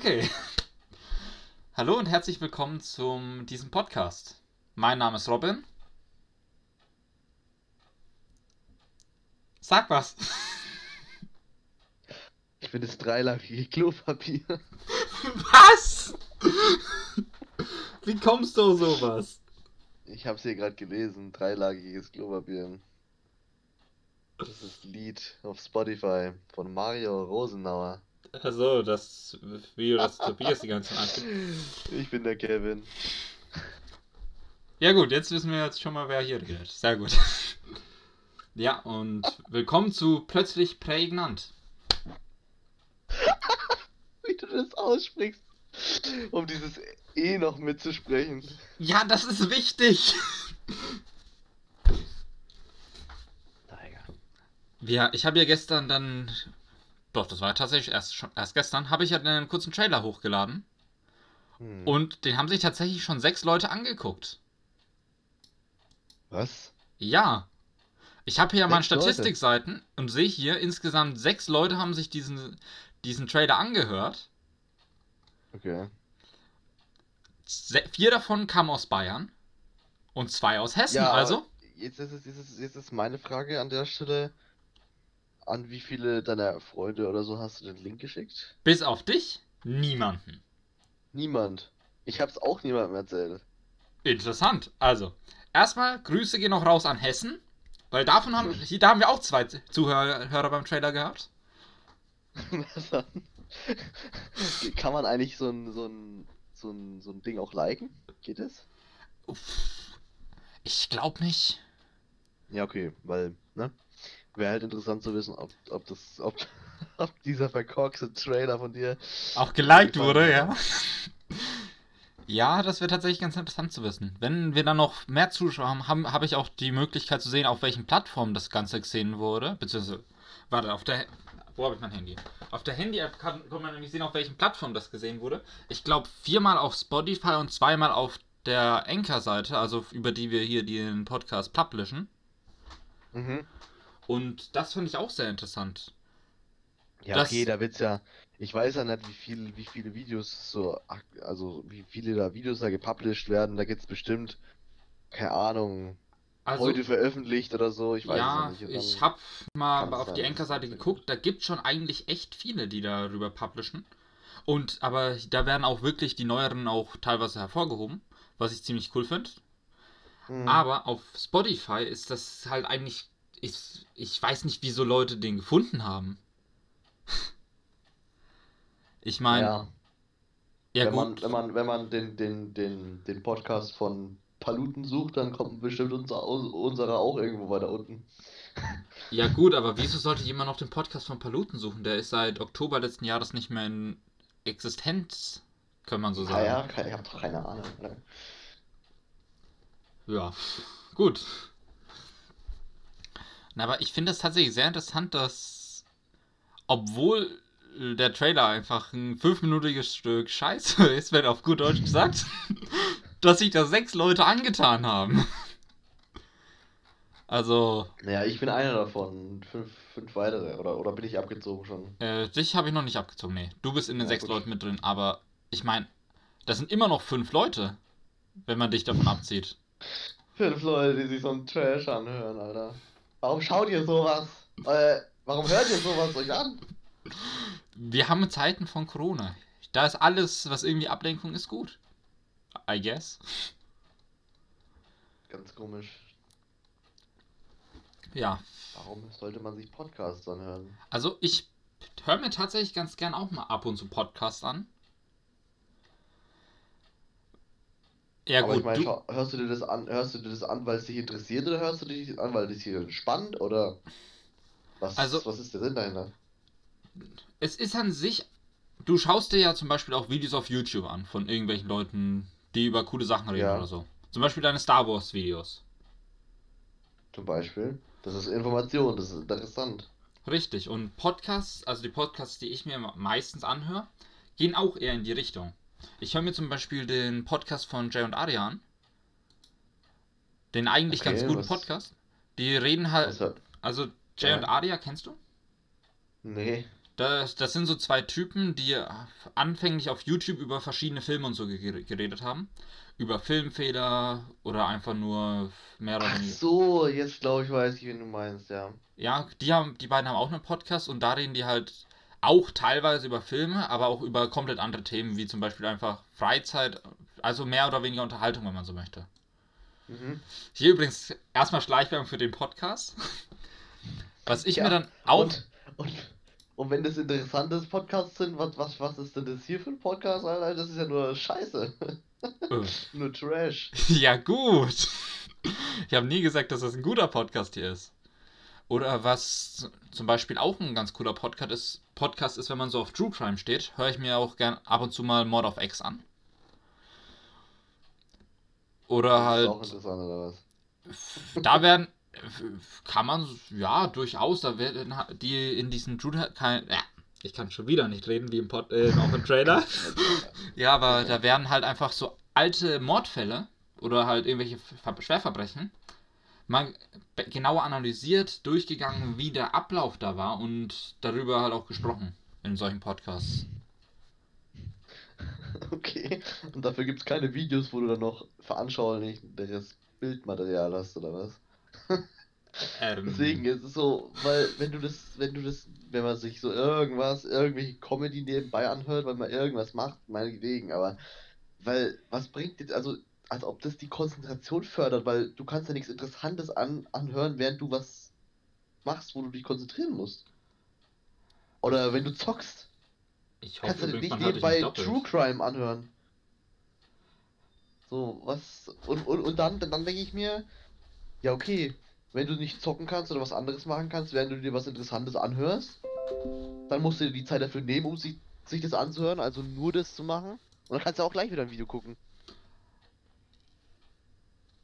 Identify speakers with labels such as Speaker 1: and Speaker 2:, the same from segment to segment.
Speaker 1: Okay. Hallo und herzlich willkommen zum diesem Podcast. Mein Name ist Robin. Sag was.
Speaker 2: Ich bin das dreilagige Klopapier.
Speaker 1: Was? Wie kommst du auf sowas?
Speaker 2: Ich hab's hier gerade gelesen. Dreilagiges Klopapier. Das ist das Lied auf Spotify von Mario Rosenauer.
Speaker 1: Achso, das Video, das Tobias die ganze Zeit anguckt.
Speaker 2: Ich bin der Kevin.
Speaker 1: Ja gut, jetzt wissen wir jetzt schon mal, wer hier redet. Sehr gut. Ja, und willkommen zu Plötzlich Prägnant.
Speaker 2: Wie du das aussprichst. Um dieses E noch mitzusprechen.
Speaker 1: Ja, das ist wichtig. Ja, ich habe ja gestern dann. Doch, das war tatsächlich erst, schon, erst gestern. Habe ich ja einen kurzen Trailer hochgeladen.
Speaker 2: Hm.
Speaker 1: Und den haben sich tatsächlich schon sechs Leute angeguckt.
Speaker 2: Was?
Speaker 1: Ja. Ich habe hier mal
Speaker 2: Sechs Leute?
Speaker 1: Statistikseiten und sehe hier insgesamt sechs Leute haben sich diesen, diesen Trailer angehört.
Speaker 2: Okay.
Speaker 1: Se vier davon kamen aus Bayern und zwei aus Hessen.
Speaker 2: Ja,
Speaker 1: also,
Speaker 2: Jetzt ist, es, jetzt, ist, jetzt ist meine Frage an der Stelle. An wie viele deiner Freunde oder so hast du den Link geschickt?
Speaker 1: bis auf dich, niemanden.
Speaker 2: Niemand. Ich hab's auch niemandem erzählt.
Speaker 1: Interessant. Also, erstmal Grüße gehen noch raus an Hessen, weil davon haben, hier, da haben wir auch zwei Zuhörer Hörer beim Trailer gehabt.
Speaker 2: Kann man eigentlich so ein, so ein, so ein, so ein Ding auch liken? Geht es?
Speaker 1: Ich glaube nicht.
Speaker 2: Ja, okay, weil, ne? Wäre halt interessant zu wissen, ob, ob das, ob, ob dieser verkorkste Trailer von dir.
Speaker 1: Auch geliked wurde, ja. Ja, das wäre tatsächlich ganz interessant zu wissen. Wenn wir dann noch mehr Zuschauer haben, habe hab ich auch die Möglichkeit zu sehen, auf welchen Plattformen das Ganze gesehen wurde. Beziehungsweise, warte, auf der. Wo habe ich mein Handy? Auf der Handy-App kann, kann man nämlich sehen, auf welchen Plattformen das gesehen wurde. Ich glaube, viermal auf Spotify und zweimal auf der Anchor-Seite, also über die wir hier den Podcast publishen.
Speaker 2: Mhm.
Speaker 1: Und das finde ich auch sehr interessant.
Speaker 2: Ja,
Speaker 1: Das-
Speaker 2: okay, da wird's ja. Ich weiß ja nicht, wie viel, wie viele Videos so, also wie viele da Videos da gepublished werden. Da gibt's bestimmt, keine Ahnung,
Speaker 1: Also,
Speaker 2: heute veröffentlicht oder so. Ich weiß
Speaker 1: ja,
Speaker 2: es ja nicht.
Speaker 1: Ich habe mal auf die
Speaker 2: sein, dass
Speaker 1: Anchor-Seite geguckt, da gibt schon eigentlich echt viele, die darüber publishen. Und aber da werden auch wirklich die neueren auch teilweise hervorgehoben, was ich ziemlich cool finde.
Speaker 2: Mhm.
Speaker 1: Aber auf Spotify ist das halt eigentlich. Ich, ich weiß nicht, wieso Leute den gefunden haben. Ich meine, ja,
Speaker 2: ja, wenn
Speaker 1: gut.
Speaker 2: man, wenn man, wenn man den, den, den, den Podcast von Paluten sucht, dann kommt bestimmt unser, unserer auch irgendwo weiter unten.
Speaker 1: Ja, gut, aber wieso sollte jemand noch den Podcast von Paluten suchen? Der ist seit Oktober letzten Jahres nicht mehr in Existenz, kann man so
Speaker 2: Ah
Speaker 1: sagen.
Speaker 2: ja, keine- ich hab doch keine Ahnung. ne?
Speaker 1: Ja, gut. Na, aber ich finde es tatsächlich sehr interessant, dass, obwohl der Trailer einfach ein fünfminütiges Stück Scheiße ist, wenn auf gut Deutsch gesagt, dass sich da sechs Leute angetan haben. Also,
Speaker 2: Naja, ich bin einer davon. Fünf, fünf weitere. Oder, oder bin ich abgezogen schon?
Speaker 1: äh, dich habe ich noch nicht abgezogen, nee. Du bist in den
Speaker 2: Ja,
Speaker 1: sechs
Speaker 2: gut.
Speaker 1: Leuten mit drin, aber ich meine, das sind immer noch fünf Leute, wenn man dich davon abzieht.
Speaker 2: Fünf Leute, die sich so einen Trash anhören, Alter. Warum schaut ihr sowas? Äh, warum hört ihr sowas euch an?
Speaker 1: Wir haben Zeiten von Corona. Da ist alles, was irgendwie Ablenkung ist, gut. I guess.
Speaker 2: Ganz komisch.
Speaker 1: Ja,
Speaker 2: Warum sollte man sich Podcasts anhören?
Speaker 1: also ich höre mir tatsächlich ganz gern auch mal ab und zu Podcasts an. Ja
Speaker 2: Aber
Speaker 1: gut,
Speaker 2: ich meine,
Speaker 1: du,
Speaker 2: hörst du dir das an, hörst du dir das an, weil es dich interessiert oder hörst du das an, weil es dich entspannt oder was,
Speaker 1: Also-
Speaker 2: was ist der Sinn dahinter?
Speaker 1: es ist an sich, du schaust dir ja zum Beispiel auch Videos auf YouTube an von irgendwelchen Leuten, die über coole Sachen reden
Speaker 2: Ja.
Speaker 1: oder so. Zum Beispiel deine Star Wars Videos.
Speaker 2: Zum Beispiel. Das ist Information, das ist interessant.
Speaker 1: Richtig. Und Podcasts, also die Podcasts, die ich mir meistens anhöre, gehen auch eher in die Richtung. Ich höre mir zum Beispiel den Podcast von Jay und Aria an. Den eigentlich
Speaker 2: Okay,
Speaker 1: ganz guten
Speaker 2: was-
Speaker 1: Podcast. Die reden halt.
Speaker 2: Hört?
Speaker 1: Also Jay
Speaker 2: Ja.
Speaker 1: und Aria kennst du?
Speaker 2: Nee.
Speaker 1: Das, das sind so zwei Typen, die anfänglich auf YouTube über verschiedene Filme und so ge- geredet haben. Über Filmfehler oder einfach nur mehr oder
Speaker 2: Ach
Speaker 1: weniger.
Speaker 2: so, jetzt glaube ich, weiß ich, wen du meinst, ja.
Speaker 1: Ja, die haben, die beiden haben auch einen Podcast und da reden die halt auch teilweise über Filme, aber auch über komplett andere Themen, wie zum Beispiel einfach Freizeit, also mehr oder weniger Unterhaltung, wenn man so möchte.
Speaker 2: Mhm.
Speaker 1: Hier übrigens erstmal Schleichwerbung für den Podcast. Was ich
Speaker 2: Ja,
Speaker 1: mir dann auch.
Speaker 2: Und, und, und wenn das interessante Podcasts sind, was, was, was ist denn das hier für ein Podcast, Alter? Das ist ja nur Scheiße.
Speaker 1: Äh,
Speaker 2: Nur Trash.
Speaker 1: ja, gut. Ich habe nie gesagt, dass das ein guter Podcast hier ist. Oder was zum Beispiel auch ein ganz cooler Podcast ist, Podcast ist, wenn man so auf True Crime steht, höre ich mir auch gern ab und zu mal Mord of X an. Oder
Speaker 2: Das ist
Speaker 1: halt.
Speaker 2: auch interessant, oder was?
Speaker 1: da werden kann man ja durchaus da werden die in diesen True kein ja, ich kann schon wieder nicht reden wie im Pod, äh, auch im Trailer ja aber da werden halt einfach so alte Mordfälle oder halt irgendwelche Ver Schwerverbrechen mal genauer analysiert durchgegangen wie der Ablauf da war und darüber halt auch gesprochen in solchen Podcasts
Speaker 2: Okay. Und dafür gibt es keine Videos, wo du dann noch veranschaulichbares Bildmaterial hast, oder was?
Speaker 1: ähm,
Speaker 2: Deswegen ist es so, weil wenn du das, wenn du das, wenn man sich so irgendwas, irgendwelche Comedy nebenbei anhört, weil man irgendwas macht, meinetwegen, aber weil, was bringt jetzt, also als ob das die Konzentration fördert, weil du kannst ja nichts Interessantes an, anhören, während du was machst, wo du dich konzentrieren musst. Oder wenn du zockst,
Speaker 1: ich
Speaker 2: kannst
Speaker 1: hoffe
Speaker 2: du dir
Speaker 1: übrigens
Speaker 2: nicht nebenbei True Crime anhören. So, was, und, und, und dann, dann denke ich mir, ja okay, wenn du nicht zocken kannst oder was anderes machen kannst, während du dir was Interessantes anhörst, dann musst du dir die Zeit dafür nehmen, um sich, sich das anzuhören, also nur das zu machen. Und dann kannst du auch gleich wieder ein Video gucken.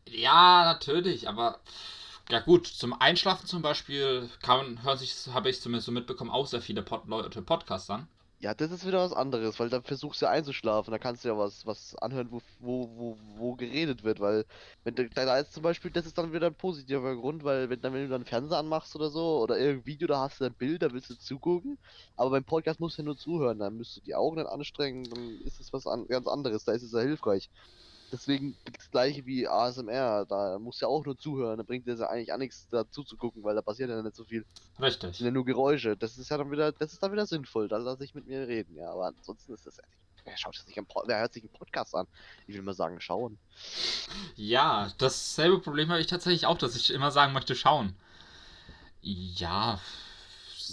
Speaker 1: Ja, natürlich, aber ja gut, zum Einschlafen zum Beispiel kann, hören sich, habe ich zumindest so mitbekommen, auch sehr viele Pod Leute Podcasts an.
Speaker 2: Ja, das ist wieder was anderes, weil da versuchst du ja einzuschlafen, da kannst du ja was, was anhören, wo, wo, wo, wo geredet wird, weil wenn du da ist zum Beispiel, das ist dann wieder ein positiver Grund, weil wenn, dann, wenn du dann Fernseher anmachst oder so, oder irgendein Video, da hast du ein Bild, da willst du zugucken, aber beim Podcast musst du ja nur zuhören, dann müsst du die Augen dann anstrengen, dann ist es was an, ganz anderes, da ist es ja hilfreich. Deswegen das gleiche wie ASMR, da musst du ja auch nur zuhören, da bringt es ja eigentlich auch nichts dazu zu gucken, weil da passiert ja nicht so viel. Das
Speaker 1: Richtig.
Speaker 2: sind ja nur Geräusche. Das ist ja dann wieder, das ist dann wieder sinnvoll. Da lasse ich mit mir reden, ja. Aber ansonsten ist das. Wer schaut sich einen, wer hört sich einen Podcast an? Ich will mal sagen, schauen.
Speaker 1: Ja, dasselbe Problem habe ich tatsächlich auch, dass ich immer sagen möchte, schauen. Ja.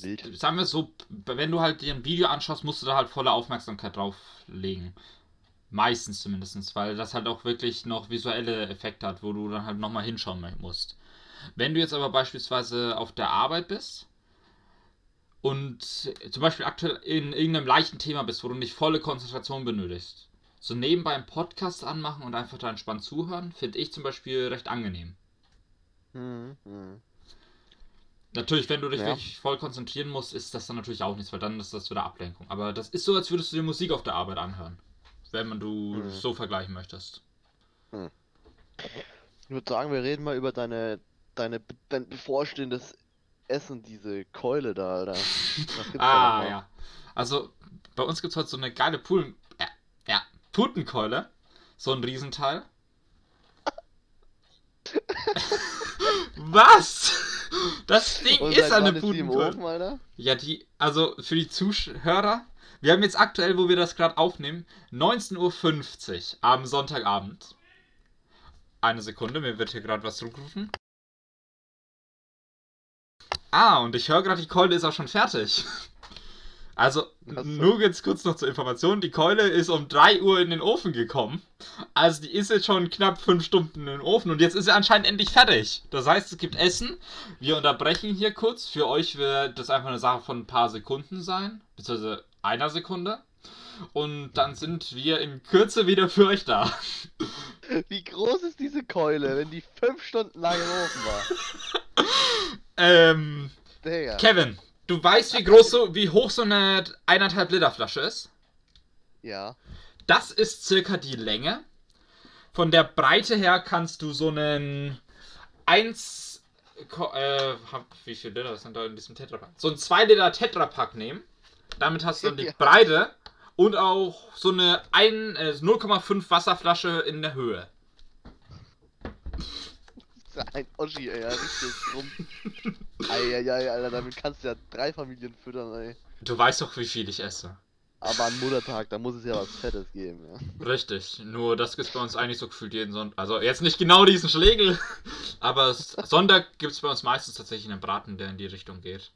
Speaker 2: Wild.
Speaker 1: Sagen wir so, wenn du halt dir ein Video anschaust, musst du da halt volle Aufmerksamkeit drauf legen. Meistens zumindest, weil das halt auch wirklich noch visuelle Effekte hat, wo du dann halt nochmal hinschauen musst. Wenn du jetzt aber beispielsweise auf der Arbeit bist und zum Beispiel aktuell in irgendeinem leichten Thema bist, wo du nicht volle Konzentration benötigst, so nebenbei einen Podcast anmachen und einfach da entspannt zuhören, finde ich zum Beispiel recht angenehm.
Speaker 2: Hm, hm.
Speaker 1: Natürlich, wenn du dich
Speaker 2: Ja.
Speaker 1: wirklich voll konzentrieren musst, ist das dann natürlich auch nichts, weil dann ist das wieder Ablenkung. Aber das ist so, als würdest du dir Musik auf der Arbeit anhören. Wenn man du
Speaker 2: Mhm.
Speaker 1: so vergleichen möchtest.
Speaker 2: Ich würde sagen, wir reden mal über deine, deine, dein bevorstehendes Essen, diese Keule da, Alter. Gibt's da
Speaker 1: Ah, ja. Also, bei uns gibt es heute so eine geile Pulen äh, ja, Putenkeule. So ein Riesenteil. Was? Das Ding ist eine Putenkeule.
Speaker 2: Ofen?
Speaker 1: Ja, die, also für die Zuhörer, wir haben jetzt aktuell, wo wir das gerade aufnehmen, 19.50 Uhr am Sonntagabend. Eine Sekunde, mir wird hier gerade was zurückgerufen. Ah, und ich höre gerade, die Keule ist auch schon fertig. Also,
Speaker 2: so.
Speaker 1: nur ganz kurz noch zur Information, die Keule ist um 3 Uhr in den Ofen gekommen. Also, die ist jetzt schon knapp 5 Stunden in den Ofen und jetzt ist sie anscheinend endlich fertig. Das heißt, es gibt Essen. Wir unterbrechen hier kurz. Für euch wird das einfach eine Sache von ein paar Sekunden sein, beziehungsweise einer Sekunde. Und dann sind wir in Kürze wieder für euch da.
Speaker 2: Wie groß ist diese Keule, wenn die fünf Stunden lang im Ofen war?
Speaker 1: Ähm,
Speaker 2: Digga.
Speaker 1: Kevin, du weißt, wie groß so, wie hoch so eine 1,5 Liter Flasche ist?
Speaker 2: Ja.
Speaker 1: Das ist circa die Länge. Von der Breite her kannst du so einen 1. Ko- Äh, wie viel Liter sind da in diesem Tetrapack? So ein 2 Liter Tetrapack nehmen. Damit hast du dann die. Breite und auch so eine ein- äh, 0,5 Wasserflasche in der Höhe.
Speaker 2: ein Oschi, ey, ja, richtig rum. Eieiei, Alter, damit kannst du ja drei Familien füttern, ey.
Speaker 1: Du weißt doch, wie viel ich esse.
Speaker 2: Aber an Muttertag, da muss es ja was Fettes geben, ja.
Speaker 1: Richtig, nur das gibt's bei uns eigentlich so gefühlt jeden Sonntag. Also jetzt nicht genau diesen Schlegel, aber Sonntag gibt's bei uns meistens tatsächlich einen Braten, der in die Richtung geht.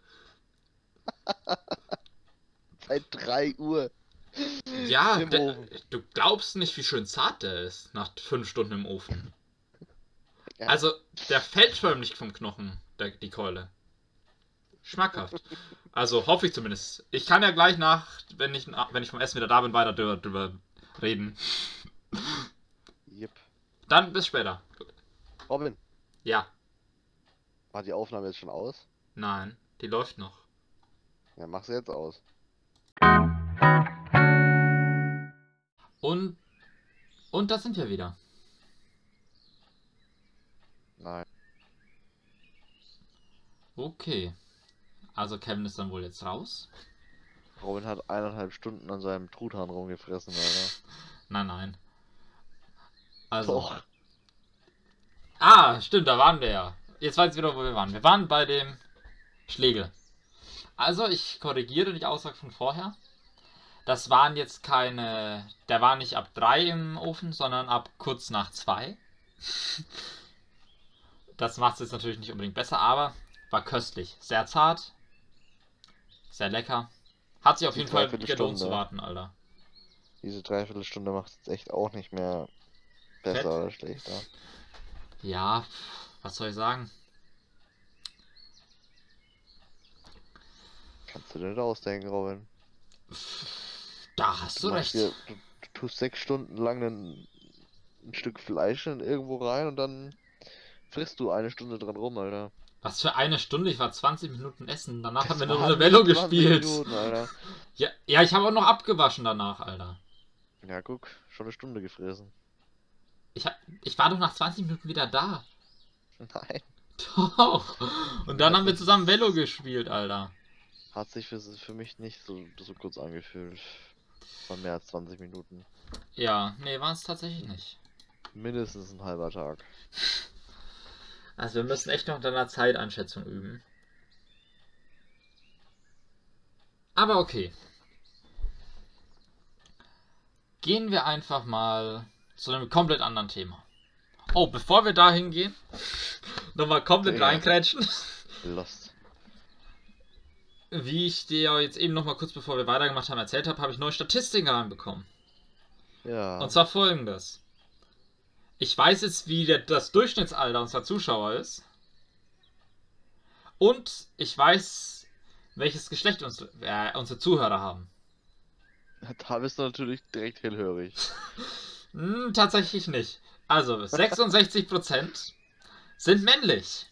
Speaker 2: Seit 3 Uhr.
Speaker 1: Ja, der, du glaubst nicht, wie schön zart der ist nach fünf Stunden im Ofen.
Speaker 2: Ja.
Speaker 1: Also, der fällt förmlich vom Knochen, der, die Keule. Schmackhaft. Also hoffe ich zumindest. Ich kann ja gleich nach, wenn ich, wenn ich vom Essen wieder da bin, weiter drüber, drüber reden.
Speaker 2: Yep.
Speaker 1: Dann bis später.
Speaker 2: Robin,
Speaker 1: Ja,
Speaker 2: war die Aufnahme jetzt schon aus?
Speaker 1: nein, die läuft noch.
Speaker 2: Ja, mach sie jetzt aus.
Speaker 1: Und, und da sind wir wieder.
Speaker 2: Nein.
Speaker 1: Okay. Also Kevin ist dann wohl jetzt raus.
Speaker 2: Robin hat eineinhalb Stunden an seinem Truthahn rumgefressen, Alter.
Speaker 1: Nein, nein. Also.
Speaker 2: Doch.
Speaker 1: Ah, stimmt, da waren wir ja. Jetzt weiß ich wieder, wo wir waren. Wir waren bei dem Schlegel. Also, ich korrigiere die Aussage von vorher. Das waren jetzt keine. Der war nicht ab 3 im Ofen, sondern ab kurz nach 2. Das macht es jetzt natürlich nicht unbedingt besser, aber war köstlich. Sehr zart. Sehr lecker. Hat sich auf
Speaker 2: Die
Speaker 1: jeden Fall gelohnt zu warten, Alter.
Speaker 2: Diese Dreiviertelstunde macht es jetzt echt auch nicht mehr besser
Speaker 1: Fett?
Speaker 2: oder schlechter.
Speaker 1: Ja, was soll ich sagen?
Speaker 2: Kannst du dir nicht ausdenken, Robin.
Speaker 1: Da hast du
Speaker 2: machst
Speaker 1: recht.
Speaker 2: dir- du, du tust sechs Stunden lang ein, ein Stück Fleisch in irgendwo rein und dann frisst du eine Stunde dran rum, Alter.
Speaker 1: Was für eine Stunde? Ich war 20 Minuten essen. Danach
Speaker 2: Das
Speaker 1: haben wir eine
Speaker 2: 20
Speaker 1: gespielt.
Speaker 2: Minuten.
Speaker 1: Ja, ja, ich habe auch noch abgewaschen danach, Alter.
Speaker 2: Ja, guck, schon eine Stunde gefressen.
Speaker 1: Ich, hab, ich war doch nach 20 Minuten wieder da.
Speaker 2: Nein.
Speaker 1: Doch. Und dann haben wir zusammen Velo gespielt, Alter.
Speaker 2: Hat sich für, für mich nicht so, so kurz angefühlt. Waren mehr als 20 Minuten.
Speaker 1: Ja, nee, war es tatsächlich nicht.
Speaker 2: Mindestens ein halber Tag.
Speaker 1: Also wir müssen echt noch deiner Zeiteinschätzung üben. Aber okay. Gehen wir einfach mal zu einem komplett anderen Thema. Oh, bevor wir da hingehen, nochmal komplett
Speaker 2: Ja.
Speaker 1: reinkrätschen.
Speaker 2: Lost.
Speaker 1: Wie ich dir ja jetzt eben nochmal kurz bevor wir weitergemacht haben erzählt habe, habe ich neue Statistiken reinbekommen.
Speaker 2: Ja.
Speaker 1: Und zwar folgendes. Ich weiß jetzt, wie der, das Durchschnittsalter unserer Zuschauer ist. Und ich weiß, welches Geschlecht unsere, äh, unsere Zuhörer haben.
Speaker 2: Da bist du natürlich direkt hellhörig.
Speaker 1: Hm, tatsächlich nicht. Also, 66% sind männlich.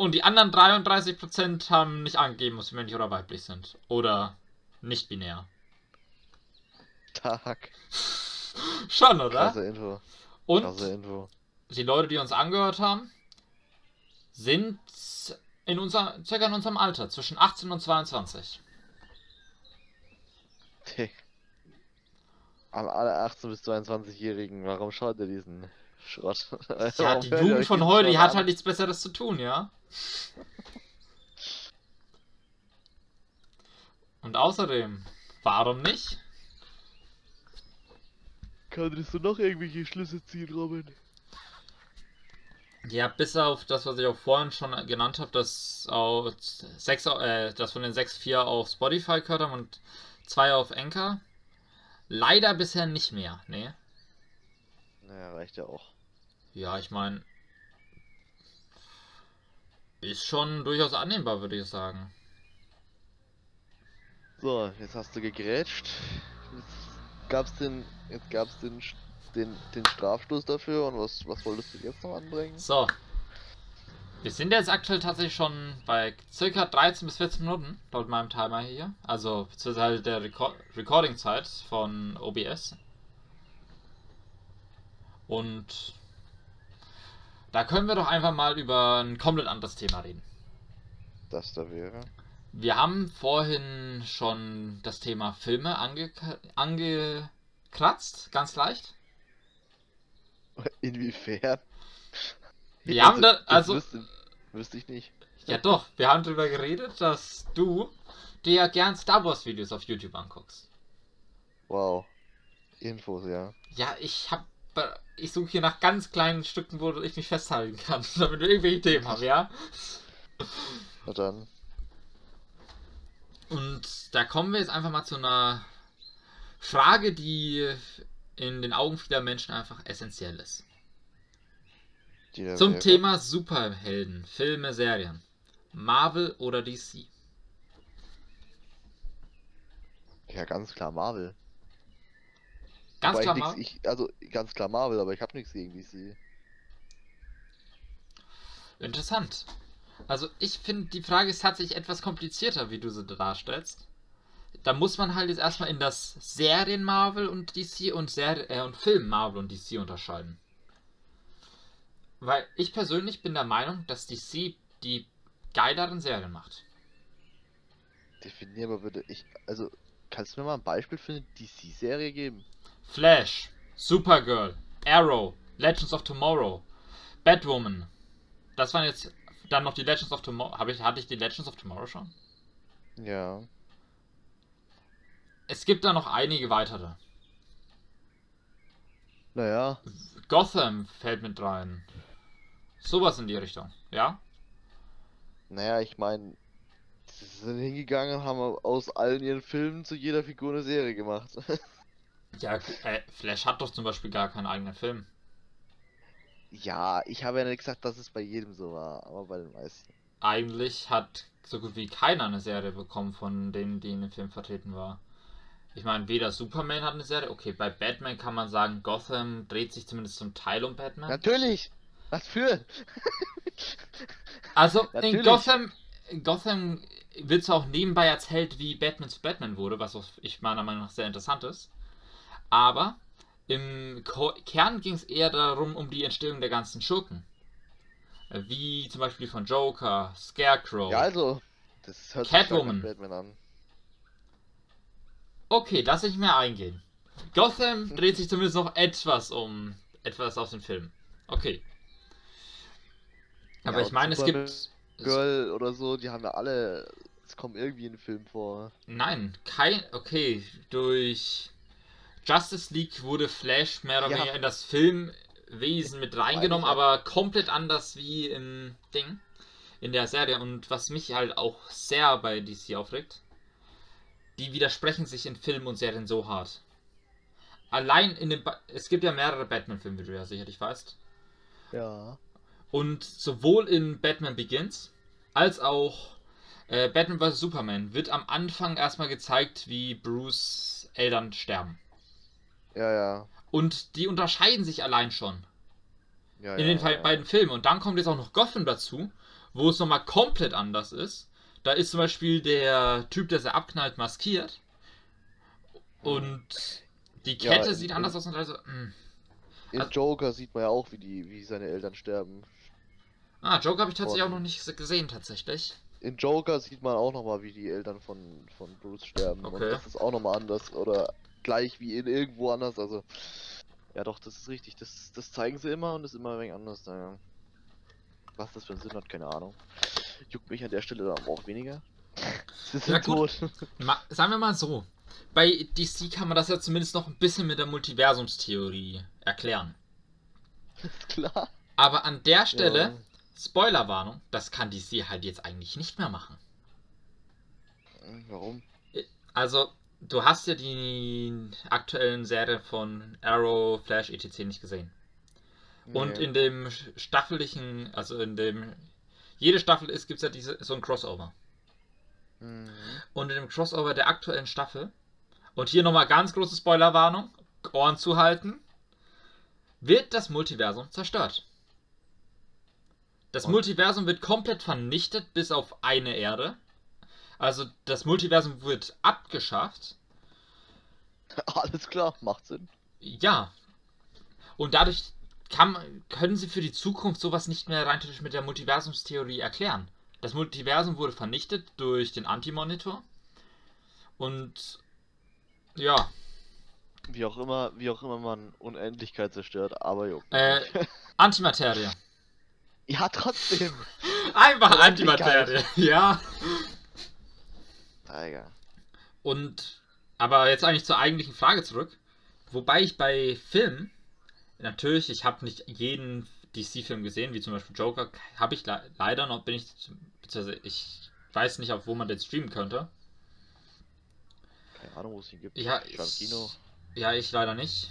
Speaker 1: Und die anderen 33% haben nicht angegeben, ob sie männlich oder weiblich sind. Oder nicht binär.
Speaker 2: Tag.
Speaker 1: Schon, oder?
Speaker 2: Krasse Info.
Speaker 1: Und
Speaker 2: Krasse Info.
Speaker 1: die Leute, die uns angehört haben, sind in unser, circa in unserem Alter, zwischen 18 und 22.
Speaker 2: Tch. An alle 18- bis 22-Jährigen, warum schaut ihr diesen Schrott?
Speaker 1: Ja, die Jugend von heute, die hat halt nichts Besseres zu tun, ja? Und außerdem, warum nicht?
Speaker 2: Konntest du noch irgendwelche Schlüsse ziehen, Robin?
Speaker 1: Ja, bis auf das, was ich auch vorhin schon genannt habe, dass, auf sechs, äh, dass von den 6-4 auf Spotify gehört haben und zwei auf Anchor. Leider bisher nicht mehr, ne?
Speaker 2: Naja, reicht ja auch.
Speaker 1: Ja, ich meine, ist schon durchaus annehmbar, würde ich sagen.
Speaker 2: So, jetzt hast du gegrätscht. Jetzt gab's den, jetzt gab's den, den, den Strafstoß dafür und was, was wolltest du jetzt noch anbringen?
Speaker 1: So. Wir sind jetzt aktuell tatsächlich schon bei circa 13 bis 14 Minuten, laut meinem Timer hier. Also, beziehungsweise halt der Reco Recording-Zeit von OBS. Und da können wir doch einfach mal über ein komplett anderes Thema reden.
Speaker 2: Das da wäre.
Speaker 1: Wir haben vorhin schon das Thema Filme ange angekratzt, ganz leicht.
Speaker 2: Inwiefern?
Speaker 1: Wir haben da, also,
Speaker 2: Wüsste, wüsste ich nicht.
Speaker 1: ja doch, wir haben darüber geredet, dass du dir ja gern Star Wars Videos auf YouTube anguckst.
Speaker 2: Wow. Infos, ja.
Speaker 1: Ja, ich hab, ich suche hier nach ganz kleinen Stücken, wo ich mich festhalten kann, damit wir irgendwelche Themen haben, ja?
Speaker 2: Na dann.
Speaker 1: Und da kommen wir jetzt einfach mal zu einer Frage, die in den Augen vieler Menschen einfach essentiell ist. Zum
Speaker 2: wäre-
Speaker 1: Thema Superhelden, Filme, Serien. Marvel oder DC?
Speaker 2: Ja, ganz klar Marvel.
Speaker 1: Ganz
Speaker 2: Wobei
Speaker 1: klar
Speaker 2: ich
Speaker 1: Marvel.
Speaker 2: nix, ich, also ganz klar Marvel, aber ich habe nichts gegen DC.
Speaker 1: Interessant. Also ich finde, die Frage ist tatsächlich etwas komplizierter, wie du sie darstellst. Da muss man halt jetzt erstmal in das Serien Marvel und DC und, Ser äh, und Film Marvel und DC unterscheiden. Weil ich persönlich bin der Meinung, dass DC die geileren Serien macht.
Speaker 2: Definier mal bitte. Ich, also, kannst du mir mal ein Beispiel für eine DC-Serie geben?
Speaker 1: Flash, Supergirl, Arrow, Legends of Tomorrow, Batwoman. Das waren jetzt dann noch die Legends of Tomorrow. Habe ich, hatte ich die Legends of Tomorrow schon?
Speaker 2: Ja.
Speaker 1: Es gibt da noch einige weitere.
Speaker 2: Naja,
Speaker 1: Gotham fällt mit rein. Sowas in die Richtung, ja?
Speaker 2: naja, ich meine, sie sind hingegangen und haben aus allen ihren Filmen zu jeder Figur eine Serie gemacht.
Speaker 1: Ja, äh, Flash hat doch zum Beispiel gar keinen eigenen Film.
Speaker 2: ja, ich habe ja nicht gesagt, dass es bei jedem so war, aber bei den meisten.
Speaker 1: Eigentlich hat so gut wie keiner eine Serie bekommen von denen, die in dem Film vertreten war. Ich meine, weder Superman hat eine Serie. Okay, bei Batman kann man sagen, Gotham dreht sich zumindest zum Teil um Batman.
Speaker 2: Natürlich! Was für?
Speaker 1: Also in
Speaker 2: Natürlich.
Speaker 1: Gotham, in Gotham wird zwar auch nebenbei erzählt, wie Batman zu Batman wurde, was auch ich meiner Meinung nach sehr interessant ist. Aber im Ko Kern ging es eher darum, um die Entstehung der ganzen Schurken. Wie zum Beispiel von Joker, Scarecrow.
Speaker 2: Ja, also, das hört sich
Speaker 1: Catwoman.
Speaker 2: Batman an.
Speaker 1: Okay, lass ich mehr eingehen. Gotham dreht sich zumindest noch etwas um etwas aus dem Film. Okay. Aber
Speaker 2: Ja,
Speaker 1: ich meine, es gibt.
Speaker 2: Girl oder so, die haben ja alle. Es kommen irgendwie in den Film vor.
Speaker 1: Nein, kein. Okay, durch Justice League wurde Flash mehr oder
Speaker 2: Ja.
Speaker 1: weniger in das Filmwesen mit reingenommen, aber komplett anders wie im Ding, in der Serie. Und was mich halt auch sehr bei DC aufregt, die widersprechen sich in Filmen und Serien so hart. Allein in dem. Ba es gibt ja mehrere Batman-Filme, wie du ja sicherlich weißt.
Speaker 2: Ja.
Speaker 1: Und sowohl in Batman Begins als auch äh, Batman vs. Superman wird am Anfang erstmal gezeigt, wie Bruce Eltern sterben.
Speaker 2: Ja, ja.
Speaker 1: Und die unterscheiden sich allein schon
Speaker 2: ja
Speaker 1: in
Speaker 2: ja,
Speaker 1: den
Speaker 2: ja.
Speaker 1: beiden Filmen. Und dann kommt jetzt auch noch Gotham dazu, wo es nochmal komplett anders ist. Da ist zum Beispiel der Typ, der sie abknallt, maskiert. Und die Kette
Speaker 2: in-
Speaker 1: sieht anders aus und also. mh.
Speaker 2: In
Speaker 1: also-
Speaker 2: Joker sieht man ja auch, wie die, wie seine Eltern sterben.
Speaker 1: Ah, Joker habe ich tatsächlich auch
Speaker 2: Und-
Speaker 1: noch nicht gesehen, tatsächlich.
Speaker 2: In Joker sieht man auch nochmal, wie die Eltern von, von Bruce sterben. Und
Speaker 1: Okay.
Speaker 2: das ist auch nochmal anders. Oder gleich wie in irgendwo anders. Also. Ja doch, das ist richtig. Das, das zeigen sie immer und ist immer ein wenig anders. Naja. Was das für einen Sinn hat, keine Ahnung. Juckt mich an der Stelle dann aber auch weniger. Sie sind
Speaker 1: Ja,
Speaker 2: tot.
Speaker 1: Ma sagen wir mal so. Bei DC kann man das ja zumindest noch ein bisschen mit der Multiversumstheorie erklären.
Speaker 2: ist klar.
Speaker 1: Aber an der Stelle,
Speaker 2: Ja.
Speaker 1: Spoilerwarnung, das kann DC halt jetzt eigentlich nicht mehr machen.
Speaker 2: Warum?
Speaker 1: Also, du hast ja die aktuellen Serien von Arrow, Flash, etc. nicht gesehen. Und
Speaker 2: Nee.
Speaker 1: in dem staffellichen, also in dem. Jede Staffel ist, gibt es ja diese, so ein Crossover.
Speaker 2: Mhm.
Speaker 1: Und in dem Crossover der aktuellen Staffel, und hier nochmal ganz große Spoilerwarnung, Ohren zu halten, wird das Multiversum zerstört. Das
Speaker 2: Und?
Speaker 1: Multiversum wird komplett vernichtet, bis auf eine Erde. Also das Multiversum wird abgeschafft.
Speaker 2: Alles klar, macht Sinn.
Speaker 1: Ja. Und dadurch kann, können sie für die Zukunft sowas nicht mehr rein theoretisch mit der Multiversumstheorie erklären. Das Multiversum wurde vernichtet durch den Anti-Monitor. Und ja,
Speaker 2: Wie auch immer, wie auch immer man Unendlichkeit zerstört, aber jo.
Speaker 1: äh, Antimaterie.
Speaker 2: Ja, trotzdem.
Speaker 1: Einfach. Antimaterie. Ja.
Speaker 2: Tiger.
Speaker 1: Und aber jetzt eigentlich zur eigentlichen Frage zurück. Wobei ich bei Filmen, natürlich, ich habe nicht jeden DC-Film gesehen, wie zum Beispiel Joker, habe ich le leider noch, bin ich, beziehungsweise ich weiß nicht, auf wo man den streamen könnte.
Speaker 2: Keine Ahnung, wo es ihn gibt.
Speaker 1: Ja,
Speaker 2: ich Kino.
Speaker 1: Ja, ich leider nicht.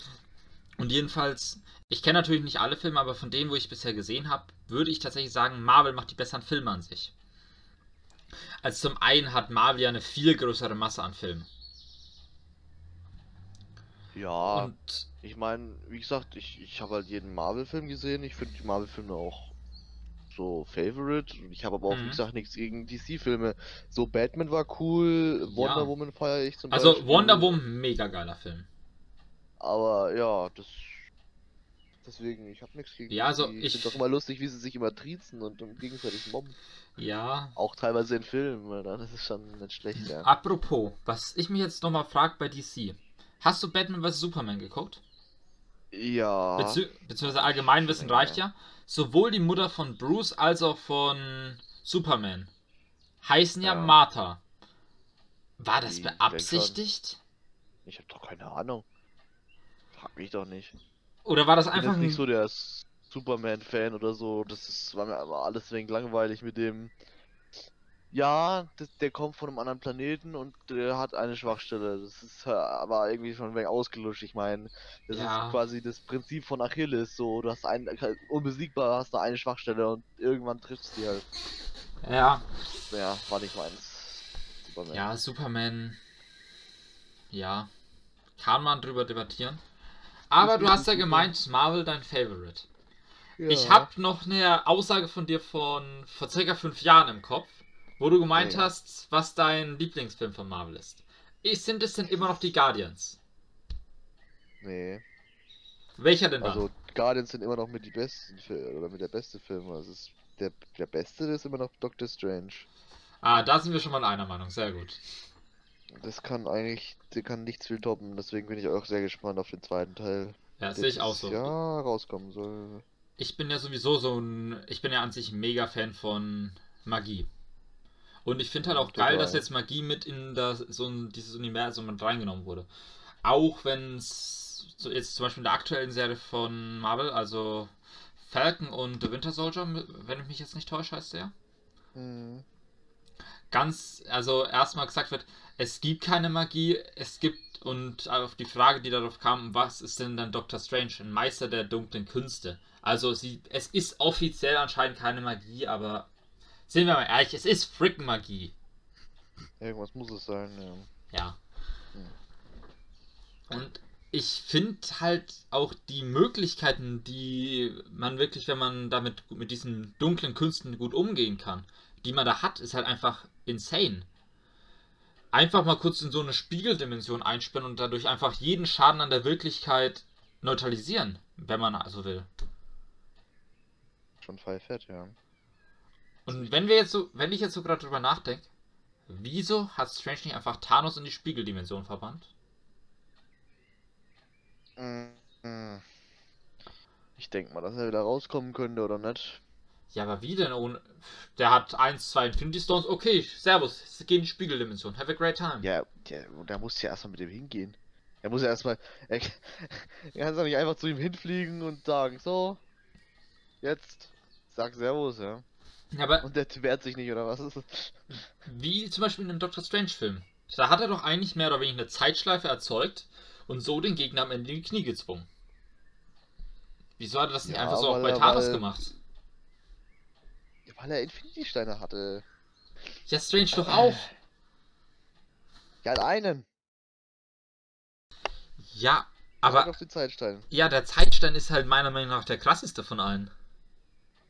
Speaker 1: Und jedenfalls, ich kenne natürlich nicht alle Filme, aber von denen, wo ich bisher gesehen habe, würde ich tatsächlich sagen, Marvel macht die besseren Filme an sich. Also zum einen hat Marvel ja eine viel größere Masse an Filmen.
Speaker 2: Ja,
Speaker 1: Und
Speaker 2: ich meine, wie gesagt, ich, ich habe halt jeden Marvel-Film gesehen. Ich finde die Marvel-Filme auch so Favorite. Ich habe aber auch,
Speaker 1: Mhm.
Speaker 2: wie gesagt, nichts gegen DC-Filme. So Batman war cool, Wonder
Speaker 1: Ja.
Speaker 2: Woman feiere ich zum
Speaker 1: also
Speaker 2: Beispiel.
Speaker 1: Wonder Woman, mega geiler Film.
Speaker 2: Aber ja, das. Deswegen, ich habe nichts gegen
Speaker 1: Ja, also
Speaker 2: DC.
Speaker 1: ich-
Speaker 2: finde doch immer lustig, wie sie sich immer triezen und, und gegenseitig mobben.
Speaker 1: Ja.
Speaker 2: Auch teilweise in Filmen? Das ist schon nicht schlecht, ja.
Speaker 1: Apropos, was ich mich jetzt nochmal frage bei DC. Hast du Batman vs. Superman geguckt?
Speaker 2: Ja.
Speaker 1: Bezü beziehungsweise Allgemeinwissen
Speaker 2: Schon,
Speaker 1: reicht ja. Sowohl die Mutter von Bruce als auch von Superman heißen ja,
Speaker 2: Ja.
Speaker 1: Martha. War das
Speaker 2: Die- ich
Speaker 1: beabsichtigt?
Speaker 2: Ich habe doch keine Ahnung. Frag mich doch nicht.
Speaker 1: Oder war das
Speaker 2: Ich bin
Speaker 1: einfach
Speaker 2: nicht so der Superman-Fan oder so. Das ist, war mir aber alles wegen langweilig mit dem. Ja, das, der kommt von einem anderen Planeten und der hat eine Schwachstelle. Das ist äh, aber irgendwie schon wegen ausgelutscht. Ich meine, das
Speaker 1: Ja.
Speaker 2: ist quasi das Prinzip von Achilles. So, du hast einen unbesiegbar, hast du eine Schwachstelle und irgendwann triffst du die halt.
Speaker 1: Ja,
Speaker 2: Ja, war nicht meins. Superman.
Speaker 1: ja, Superman. Ja, kann man drüber debattieren. Aber du hast ja gemeint, Marvel dein Favorite. Ich
Speaker 2: Ja.
Speaker 1: habe noch eine Aussage von dir von vor circa fünf Jahren im Kopf, wo du gemeint
Speaker 2: Ja.
Speaker 1: hast, was dein Lieblingsfilm von Marvel ist. Ich, sind es denn immer noch die Guardians?
Speaker 2: Nee.
Speaker 1: Welcher denn dann?
Speaker 2: Also Guardians sind immer noch mit die besten oder mit der beste Film. Also ist der, der beste ist immer noch Doctor Strange.
Speaker 1: ah, da sind wir schon mal einer Meinung. Sehr gut.
Speaker 2: Das kann eigentlich, der kann nichts viel toppen. Deswegen bin ich auch sehr gespannt auf den zweiten Teil.
Speaker 1: Ja,
Speaker 2: der
Speaker 1: sehe ich auch so.
Speaker 2: Jahr rauskommen soll.
Speaker 1: Ich bin ja sowieso so ein. Ich bin ja an sich ein Mega-Fan von Magie. Und ich finde halt auch geil,
Speaker 2: Total.
Speaker 1: dass jetzt Magie mit in das, so ein, dieses Universum mit reingenommen wurde. Auch wenn es so jetzt zum Beispiel in der aktuellen Serie von Marvel, also Falcon und The Winter Soldier, wenn ich mich jetzt nicht täusche, heißt der.
Speaker 2: Hm.
Speaker 1: Ganz, also erstmal gesagt wird, es gibt keine Magie, es gibt, und auf die Frage, die darauf kam, was ist denn dann Doctor Strange, ein Meister der dunklen Künste? Also sie, es ist offiziell anscheinend keine Magie, aber sind wir mal ehrlich, es ist fricken Magie.
Speaker 2: Irgendwas muss es sein, ja.
Speaker 1: Ja. Und ich finde halt auch die Möglichkeiten, die man wirklich, wenn man damit mit diesen dunklen Künsten gut umgehen kann, die man da hat, ist halt einfach insane. Einfach mal kurz in so eine Spiegeldimension einsperren und dadurch einfach jeden Schaden an der Wirklichkeit neutralisieren, wenn man also will.
Speaker 2: Schon voll fett, ja.
Speaker 1: Und wenn wir jetzt so, wenn ich jetzt so gerade drüber nachdenke, wieso hat Strange nicht einfach Thanos in die Spiegeldimension verbannt?
Speaker 2: Mhm. Ich denke mal, dass er wieder rauskommen könnte oder nicht.
Speaker 1: Ja, aber wie denn ohne. Der hat 1, 2 Infinity Stones. Okay, Servus. Geh in die Spiegeldimension. Have a great time.
Speaker 2: Ja, der, da muss ja erstmal mit dem hingehen. Er muss ja erstmal. Er, er kann doch nicht einfach zu ihm hinfliegen und sagen, so, jetzt, sag Servus, ja.
Speaker 1: Aber
Speaker 2: Und der wehrt sich nicht, oder was?
Speaker 1: wie zum Beispiel in einem Doctor Strange-Film. Da hat er doch eigentlich mehr oder weniger eine Zeitschleife erzeugt und so den Gegner am Ende in die Knie gezwungen. Wieso hat er das nicht
Speaker 2: Ja,
Speaker 1: einfach so auch bei Thanos gemacht?
Speaker 2: Weil er Infinity-Steine hatte.
Speaker 1: Ja, Strange doch auch.
Speaker 2: Ja, halt einen.
Speaker 1: Ja,
Speaker 2: Aber
Speaker 1: aber
Speaker 2: auf den Zeitstein.
Speaker 1: ja, der Zeitstein ist halt meiner Meinung nach der krasseste von allen.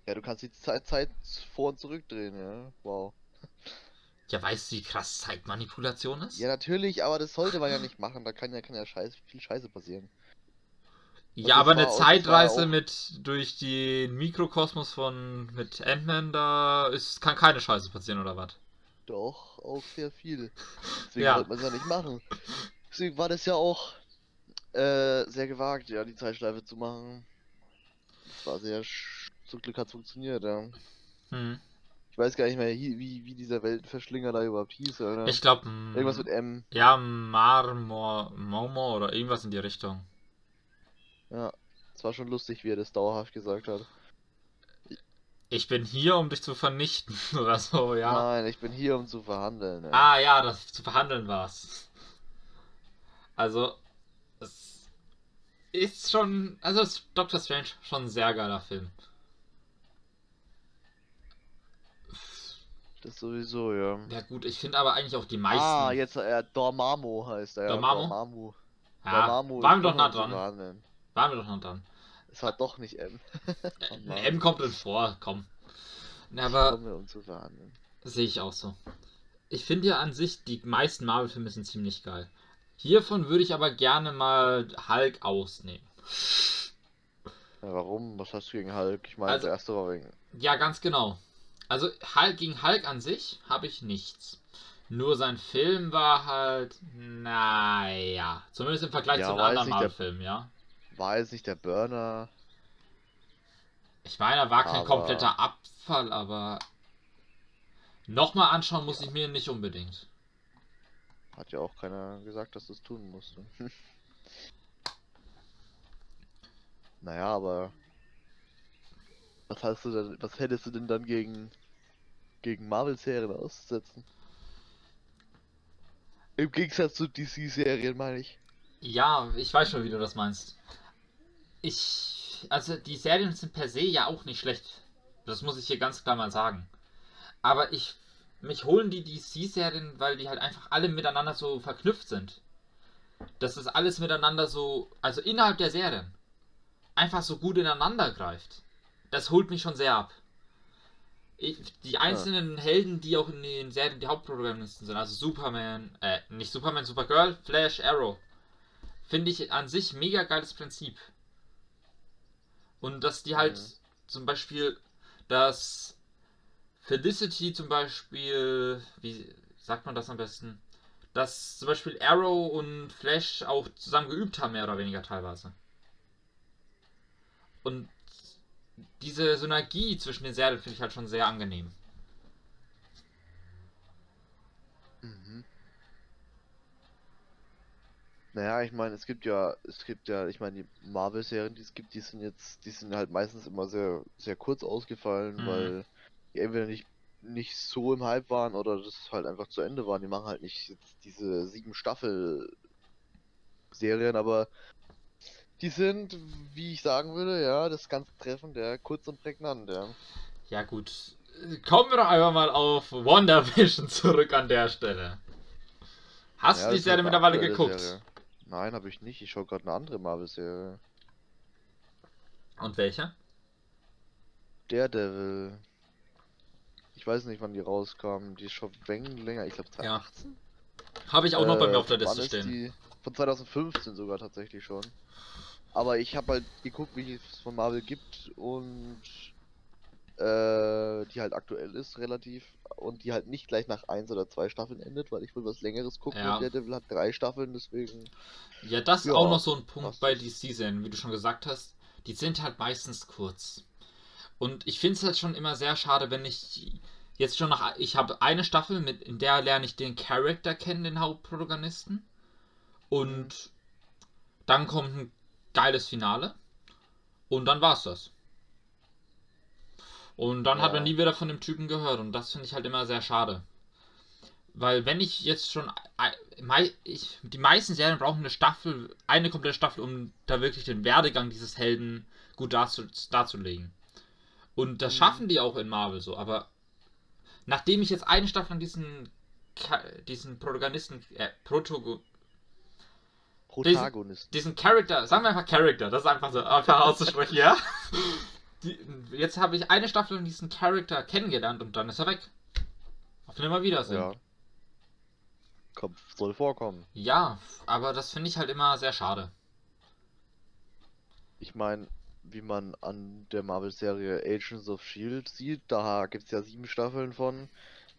Speaker 2: Ja, du kannst die Zeit, Zeit vor und zurückdrehen, ja. Wow.
Speaker 1: Ja, weißt du, wie krass Zeitmanipulation ist?
Speaker 2: Ja, natürlich, aber das sollte man ja nicht machen. Da kann ja, kann ja Scheiß, viel Scheiße passieren.
Speaker 1: Ja, aber eine Zeitreise mit durch den Mikrokosmos von mit Ant-Man, da ist, kann keine Scheiße passieren, oder was?
Speaker 2: Doch, auch sehr viel. Deswegen
Speaker 1: Ja.
Speaker 2: wollte man es ja nicht machen. Deswegen war das ja auch äh, sehr gewagt, ja, die Zeitschleife zu machen. Das war sehr. sch- Zum Glück hat es funktioniert, ja.
Speaker 1: Hm.
Speaker 2: Ich weiß gar nicht mehr, wie, wie dieser Weltenverschlinger da überhaupt hieß, oder?
Speaker 1: Ich glaube,
Speaker 2: Irgendwas mit M.
Speaker 1: ja, Marmor, Momo oder irgendwas in die Richtung.
Speaker 2: Ja. Es war schon lustig, wie er das dauerhaft gesagt hat.
Speaker 1: Ich bin hier, um dich zu vernichten oder so, ja.
Speaker 2: Nein, ich bin hier, um zu verhandeln. Ja.
Speaker 1: Ah ja, das zu verhandeln war's. Also, es ist schon, also ist Doctor Strange schon ein sehr geiler Film.
Speaker 2: Das sowieso, ja.
Speaker 1: Ja gut, ich finde aber eigentlich auch die meisten.
Speaker 2: Ah, jetzt äh, Dormammu heißt er. ja,
Speaker 1: Dormammu?
Speaker 2: Dormammu.
Speaker 1: ja,
Speaker 2: Dormammu
Speaker 1: waren wir doch nah dran. Waren wir doch nah dran.
Speaker 2: Es war doch nicht M. Oh.
Speaker 1: M kommt drin vor, komm. Na, aber
Speaker 2: um
Speaker 1: sehe ich auch so. Ich finde ja an sich, die meisten Marvel-Filme sind ziemlich geil. Hiervon würde ich aber gerne mal Hulk ausnehmen.
Speaker 2: Ja, warum? Was hast du gegen Hulk? Ich meine,
Speaker 1: Also-
Speaker 2: der erste war wegen.
Speaker 1: Ja, ganz genau. Also Hulk gegen Hulk an sich habe ich nichts. Nur sein Film war halt, naja, zumindest im Vergleich
Speaker 2: Ja,
Speaker 1: zu den
Speaker 2: weiß
Speaker 1: anderen Marvel-Filmen, ja.
Speaker 2: War jetzt nicht der Burner.
Speaker 1: Ich meine, er war kein
Speaker 2: Aber-
Speaker 1: kompletter Abfall, aber nochmal anschauen muss ich mir nicht unbedingt.
Speaker 2: Hat ja auch keiner gesagt, dass du es tun musst. naja, aber. Was hast du denn, was hättest du denn dann gegen gegen Marvel-Serien auszusetzen? Im Gegensatz zu DC-Serien, meine ich.
Speaker 1: Ja, ich weiß schon, wie du das meinst. Ich, also die Serien sind per se ja auch nicht schlecht. Das muss ich hier ganz klar mal sagen. Aber ich, mich holen die DC-Serien, weil die halt einfach alle miteinander so verknüpft sind. Dass das alles miteinander so, also innerhalb der Serien, einfach so gut ineinander greift. Das holt mich schon sehr ab. Ich, die einzelnen Helden, die auch in den Serien die Hauptprotagonisten sind, also Superman, äh, nicht Superman, Supergirl, Flash, Arrow, finde ich an sich mega geiles Prinzip. Und dass die halt
Speaker 2: Mhm.
Speaker 1: zum Beispiel, dass Felicity zum Beispiel, wie sagt man das am besten? Dass zum Beispiel Arrow und Flash auch zusammen geübt haben, mehr oder weniger teilweise. Und diese Synergie zwischen den Serien finde ich halt schon sehr angenehm.
Speaker 2: Mhm. Naja, ich meine, es gibt ja, es gibt ja, ich meine, die Marvel-Serien, die es gibt, die sind jetzt, die sind halt meistens immer sehr, sehr kurz ausgefallen,
Speaker 1: Mhm.
Speaker 2: weil die entweder nicht, nicht so im Hype waren oder das halt einfach zu Ende waren. Die machen halt nicht jetzt diese sieben Staffel-Serien, aber die sind, wie ich sagen würde, ja, das ganz treffend, ja, kurz und prägnant, ja.
Speaker 1: Ja gut, kommen wir doch einfach mal auf WandaVision zurück an der Stelle. Hast
Speaker 2: Ja,
Speaker 1: du die Serie mittlerweile geguckt?
Speaker 2: Serie. Nein, habe ich nicht. Ich schaue gerade eine andere Marvel-Serie.
Speaker 1: Und welche?
Speaker 2: Daredevil. Ich weiß nicht, wann die rauskam. Die ist schon länger. Ich glaube 2018.
Speaker 1: Habe ich auch noch bei mir auf der
Speaker 2: Äh,
Speaker 1: Liste
Speaker 2: ist
Speaker 1: stehen.
Speaker 2: Die? Von 2015 sogar tatsächlich schon. Aber ich habe halt geguckt, wie es von Marvel gibt und äh, die halt aktuell ist relativ und die halt nicht gleich nach eins oder zwei Staffeln endet, weil ich will was längeres gucken
Speaker 1: Ja.
Speaker 2: und Daredevil hat drei Staffeln, deswegen
Speaker 1: Ja, das ist
Speaker 2: Ja,
Speaker 1: auch noch so ein Punkt bei
Speaker 2: das.
Speaker 1: DC-Serien, wie du schon gesagt hast. Die sind halt meistens kurz. Und ich finde es halt schon immer sehr schade, wenn ich jetzt schon nach. Ich habe eine Staffel, mit, in der lerne ich den Charakter kennen, den Hauptprotagonisten. Und dann kommt ein geiles Finale. Und dann war's das. Und dann hat
Speaker 2: Ja.
Speaker 1: man nie wieder von dem Typen gehört. Und das finde ich halt immer sehr schade. Weil wenn ich jetzt schon. Ich, die meisten Serien brauchen eine Staffel, eine komplette Staffel, um da wirklich den Werdegang dieses Helden gut darzu, darzulegen. Und das
Speaker 2: Mhm.
Speaker 1: schaffen die auch in Marvel so. Aber nachdem ich jetzt eine Staffel an diesen, diesen Protagonisten, äh, Protogo,
Speaker 2: Protagonist.
Speaker 1: diesen Charakter, sagen wir einfach Charakter, das ist einfach so einfach auszusprechen, ja? Die, jetzt habe ich eine Staffel an diesen Charakter kennengelernt und dann ist er weg. Auf Nimmerwiedersehen.
Speaker 2: Ja. Kommt, soll vorkommen.
Speaker 1: Ja, aber das finde ich halt immer sehr schade.
Speaker 2: ich meine, wie man an der Marvel-Serie Agents of Shield sieht, da gibt es ja sieben Staffeln von.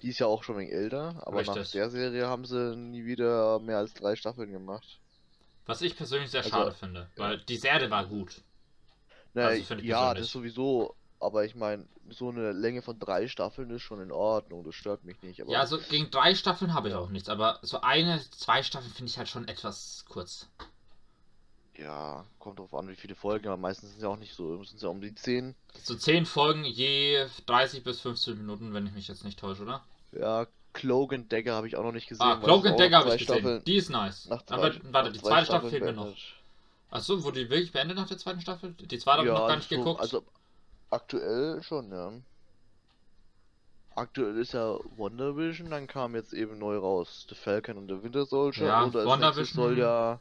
Speaker 2: Die ist ja auch schon ein wenig älter, aber nach
Speaker 1: Richtig.
Speaker 2: der Serie haben sie nie wieder mehr als drei Staffeln gemacht.
Speaker 1: Was ich persönlich sehr
Speaker 2: Also,
Speaker 1: schade finde, weil die Serie war gut.
Speaker 2: Na,
Speaker 1: Also,
Speaker 2: ja, das sowieso, aber ich meine, so eine Länge von drei Staffeln ist schon in Ordnung, das stört mich nicht. Aber
Speaker 1: Ja, also gegen drei Staffeln habe ich auch nichts, aber so eine, zwei Staffeln finde ich halt schon etwas kurz.
Speaker 2: ja, kommt drauf an, wie viele Folgen, aber meistens sind es ja auch nicht so, sind es ja um die zehn.
Speaker 1: So zehn Folgen je 30 bis 15 Minuten, wenn ich mich jetzt nicht täusche, oder?
Speaker 2: Ja, Cloak and Dagger habe ich auch noch nicht gesehen.
Speaker 1: Ah, Cloak and Dagger habe ich gesehen.
Speaker 2: Staffeln-
Speaker 1: Die ist nice. Aber warte, die
Speaker 2: zwei
Speaker 1: zweite Staffel fehlt mir noch.
Speaker 2: beendet.
Speaker 1: Achso, wurde die wirklich beendet nach der zweiten Staffel? Die zweite habe ich noch gar nicht
Speaker 2: so-
Speaker 1: geguckt.
Speaker 2: Also aktuell schon, ja. Aktuell ist ja Wonder Vision, dann kam jetzt eben neu raus The Falcon und The Winter Soldier.
Speaker 1: Ja,
Speaker 2: und als
Speaker 1: Wonder Vision-
Speaker 2: soll ja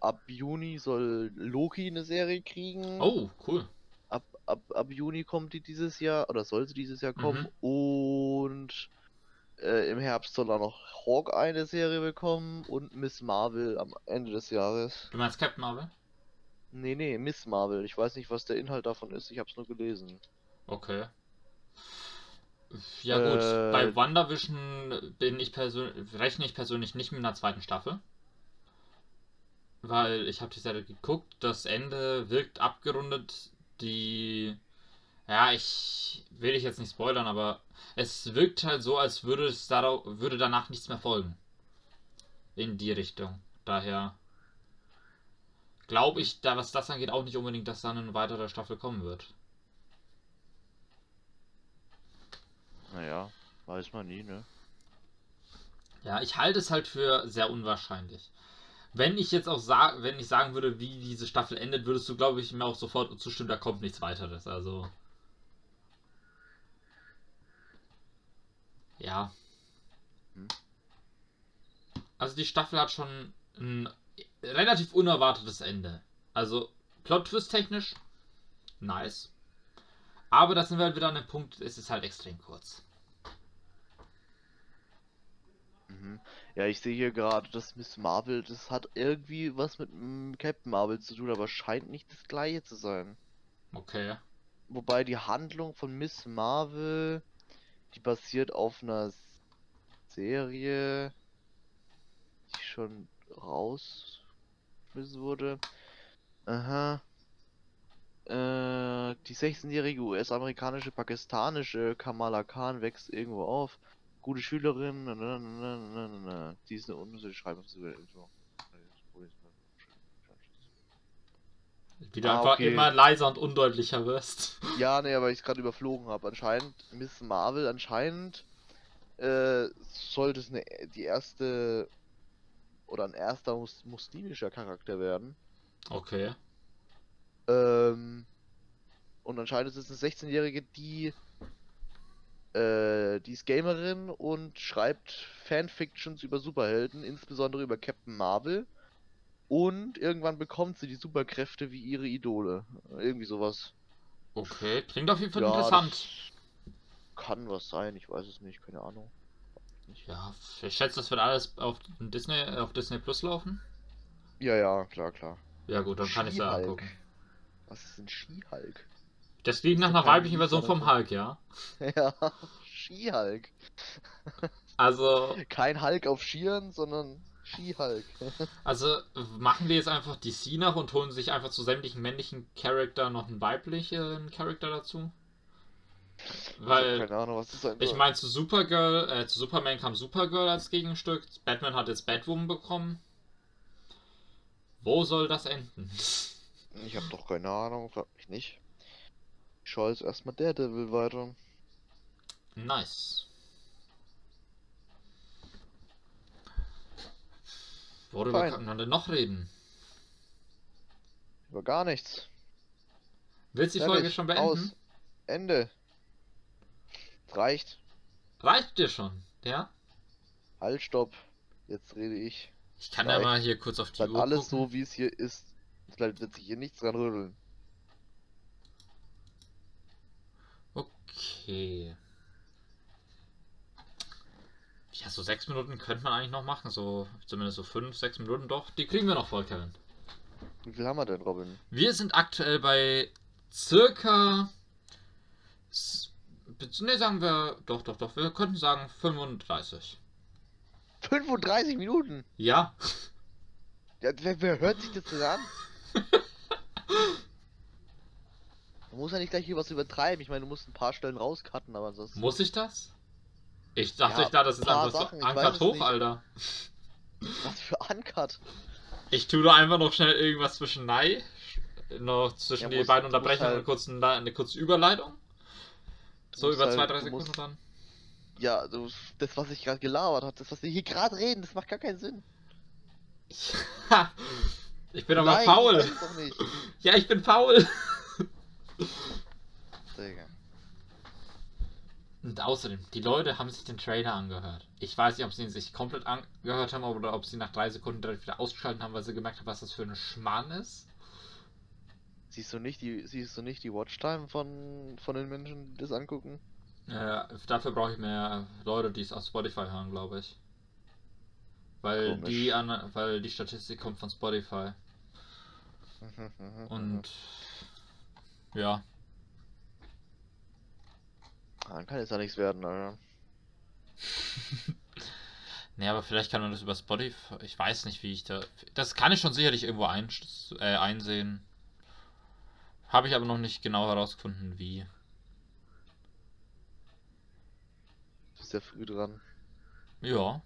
Speaker 2: ab Juni soll Loki eine Serie kriegen.
Speaker 1: oh, cool.
Speaker 2: Ab, ab, ab Juni kommt die dieses Jahr, oder sollte dieses Jahr kommen.
Speaker 1: Mhm.
Speaker 2: Und äh, im Herbst soll dann noch Hawk eine Serie bekommen und Miss Marvel am Ende des Jahres.
Speaker 1: Du meinst Captain Marvel?
Speaker 2: Nee, nee, Miss Marvel. Ich weiß nicht, was der Inhalt davon ist. Ich hab's nur gelesen.
Speaker 1: Okay. Ja gut,
Speaker 2: Äh,
Speaker 1: bei WandaVision bin ich persönlich, rechne ich persönlich nicht mit einer zweiten Staffel. Weil ich habe die Serie geguckt, das Ende wirkt abgerundet, die... Ja, ich will ich jetzt nicht spoilern, aber es wirkt halt so, als würde es darauf, würde danach nichts mehr folgen. In die Richtung. Daher glaube ich, da was das angeht, auch nicht unbedingt, dass dann eine weitere Staffel kommen wird.
Speaker 2: Naja, weiß man nie, ne?
Speaker 1: Ja, ich halte es halt für sehr unwahrscheinlich. Wenn ich jetzt auch sag, wenn ich sagen würde, wie diese Staffel endet, würdest du, glaube ich, mir auch sofort zustimmen, da kommt nichts weiteres. Also. Ja.
Speaker 2: Hm.
Speaker 1: Also die Staffel hat schon ein relativ unerwartetes Ende. Also Plot-Twist technisch nice. Aber das sind wir halt wieder an dem Punkt, es ist halt extrem kurz.
Speaker 2: Mhm. Ja, ich sehe hier gerade, dass Miss Marvel, das hat irgendwie was mit mm, Captain Marvel zu tun, aber scheint nicht das gleiche zu sein.
Speaker 1: Okay.
Speaker 2: Wobei die Handlung von Miss Marvel, die basiert auf einer Serie, die schon rausgeschmissen wurde. Aha. Äh, die 16-jährige US-amerikanische pakistanische Kamala Khan wächst irgendwo auf. Gute Schülerin. Na, na, na, na, na. Die ist eine unnütze Schreibungsübung.
Speaker 1: Wie du
Speaker 2: Ah,
Speaker 1: einfach
Speaker 2: okay.
Speaker 1: immer leiser und undeutlicher wirst.
Speaker 2: Ja, nee, aber ich es gerade überflogen habe. Anscheinend, Miss Marvel, anscheinend äh, sollte es eine, die erste oder ein erster mus muslimischer Charakter werden.
Speaker 1: Okay.
Speaker 2: Ähm, und anscheinend ist es eine 16-Jährige, die äh, die ist Gamerin und schreibt Fanfictions über Superhelden, insbesondere über Captain Marvel. Und irgendwann bekommt sie die Superkräfte wie ihre Idole. Irgendwie sowas.
Speaker 1: Okay. Klingt auf jeden Fall
Speaker 2: Ja,
Speaker 1: interessant.
Speaker 2: kann was sein, ich weiß es nicht, keine Ahnung.
Speaker 1: Ja, ich schätze, das wird alles auf Disney, auf Disney Plus laufen.
Speaker 2: Ja, ja, klar, klar.
Speaker 1: Ja gut, dann kann ich es ja angucken.
Speaker 2: Was ist ein Ski-Hulk?
Speaker 1: Das klingt nach einer weiblichen Version vom Hulk, ja.
Speaker 2: ja, Ski-Hulk.
Speaker 1: Also,
Speaker 2: Kein Hulk auf Skiern, sondern Ski-Hulk.
Speaker 1: also machen wir jetzt einfach DC nach und holen sich einfach zu sämtlichen männlichen Charakter noch einen weiblichen Charakter dazu?
Speaker 2: Ich
Speaker 1: Weil
Speaker 2: keine Ahnung,
Speaker 1: Ich meine, zu Supergirl, äh, zu Superman kam Supergirl als Gegenstück. Batman hat jetzt Batwoman bekommen. Wo soll das enden?
Speaker 2: Ich hab doch keine Ahnung, frag mich nicht. Ich schaue jetzt erstmal Daredevil weiter.
Speaker 1: Nice. Worüber
Speaker 2: Fein.
Speaker 1: kann man denn noch reden?
Speaker 2: Über gar nichts.
Speaker 1: Willst du die Folge schon beenden?
Speaker 2: Aus. Ende. Reicht.
Speaker 1: Reicht dir schon, ja?
Speaker 2: Halt, stopp. Jetzt rede ich.
Speaker 1: Ich kann ja
Speaker 2: Reicht.
Speaker 1: mal hier kurz auf die
Speaker 2: Bleibt
Speaker 1: Uhr
Speaker 2: alles
Speaker 1: gucken.
Speaker 2: so, wie es hier ist. Bleibt wird sich hier nichts dran rütteln.
Speaker 1: Okay. Ja, so sechs Minuten könnte man eigentlich noch machen. So, zumindest so fünf, sechs Minuten doch. Die kriegen wir noch voll, Kevin.
Speaker 2: Wie viel haben wir denn, Robin?
Speaker 1: Wir sind aktuell bei circa. Ne, sagen wir. Doch, doch, doch. Wir könnten sagen 35.
Speaker 2: 35 Minuten?
Speaker 1: Ja.
Speaker 2: ja wer, wer hört sich das denn an? Man muss ja nicht gleich hier was übertreiben. Ich meine, du musst ein paar Stellen rauscutten, aber sonst.
Speaker 1: Muss ich das? Ich dachte,
Speaker 2: Ja,
Speaker 1: ich da, das ist einfach
Speaker 2: Sachen,
Speaker 1: so
Speaker 2: es
Speaker 1: hoch,
Speaker 2: nicht.
Speaker 1: Alter.
Speaker 2: Was für Uncut?
Speaker 1: Ich tue da einfach noch schnell irgendwas zwischen Nei. Noch zwischen
Speaker 2: Ja,
Speaker 1: die beiden Unterbrechungen
Speaker 2: halt-
Speaker 1: eine, kurze, eine kurze Überleitung. So über
Speaker 2: halt-
Speaker 1: zwei, drei Sekunden
Speaker 2: musst-
Speaker 1: dann.
Speaker 2: Ja, du, das, was ich gerade gelabert habe, das, was wir hier gerade reden, das macht gar keinen Sinn.
Speaker 1: ich bin aber
Speaker 2: Nein,
Speaker 1: faul. Ja, ich bin faul.
Speaker 2: Digga.
Speaker 1: Und außerdem, die Leute haben sich den Trailer angehört. Ich weiß nicht, ob sie ihn sich komplett angehört haben oder ob sie nach drei Sekunden direkt wieder ausgeschaltet haben, weil sie gemerkt haben, was das für ein Schmarrn ist.
Speaker 2: Siehst du nicht die, siehst du nicht die Watchtime von, von den Menschen, die das angucken?
Speaker 1: Äh, dafür brauche ich mehr Leute, die es auf Spotify hören, glaube ich. Weil
Speaker 2: Komisch.
Speaker 1: die an, weil die Statistik kommt von Spotify. Und ja,
Speaker 2: Dann kann jetzt ja nichts werden, Alter.
Speaker 1: Ne, aber vielleicht kann man das über Spotify. Ich weiß nicht, wie ich da. Das kann ich schon sicherlich irgendwo ein, äh, einsehen. Habe ich aber noch nicht genau herausgefunden, wie.
Speaker 2: Du bist ja früh dran.
Speaker 1: Ja.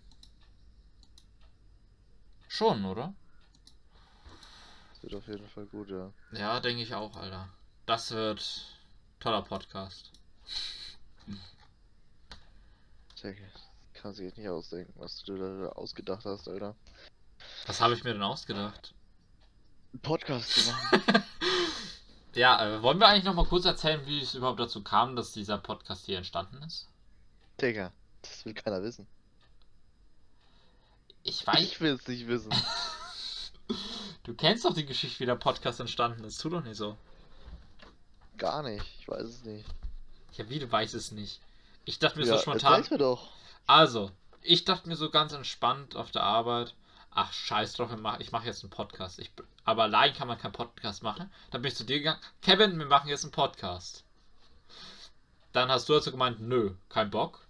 Speaker 1: Schon, oder?
Speaker 2: Das wird auf jeden Fall gut, ja.
Speaker 1: Ja, denke ich auch, Alter. Das wird toller Podcast.
Speaker 2: Digga, kann sich jetzt nicht ausdenken, was du da ausgedacht hast, Alter.
Speaker 1: Was habe ich mir denn ausgedacht?
Speaker 2: Einen Podcast zu machen.
Speaker 1: Ja, äh, wollen wir eigentlich noch mal kurz erzählen, wie es überhaupt dazu kam, dass dieser Podcast hier entstanden ist?
Speaker 2: Digga, das will keiner wissen.
Speaker 1: Ich weiß.
Speaker 2: Ich will es nicht wissen.
Speaker 1: Du kennst doch die Geschichte, wie der Podcast entstanden ist. Tu doch nicht so.
Speaker 2: Gar nicht. Ich weiß es nicht.
Speaker 1: Ja, wie du weißt es nicht. Ich dachte mir
Speaker 2: ja,
Speaker 1: so spontan.
Speaker 2: mir doch.
Speaker 1: Also, ich dachte mir so ganz entspannt auf der Arbeit, ach scheiß drauf, ich mache mach jetzt einen Podcast. Ich, aber allein kann man keinen Podcast machen. Dann bin ich zu dir gegangen, Kevin, wir machen jetzt einen Podcast. Dann hast du also gemeint, nö, kein Bock.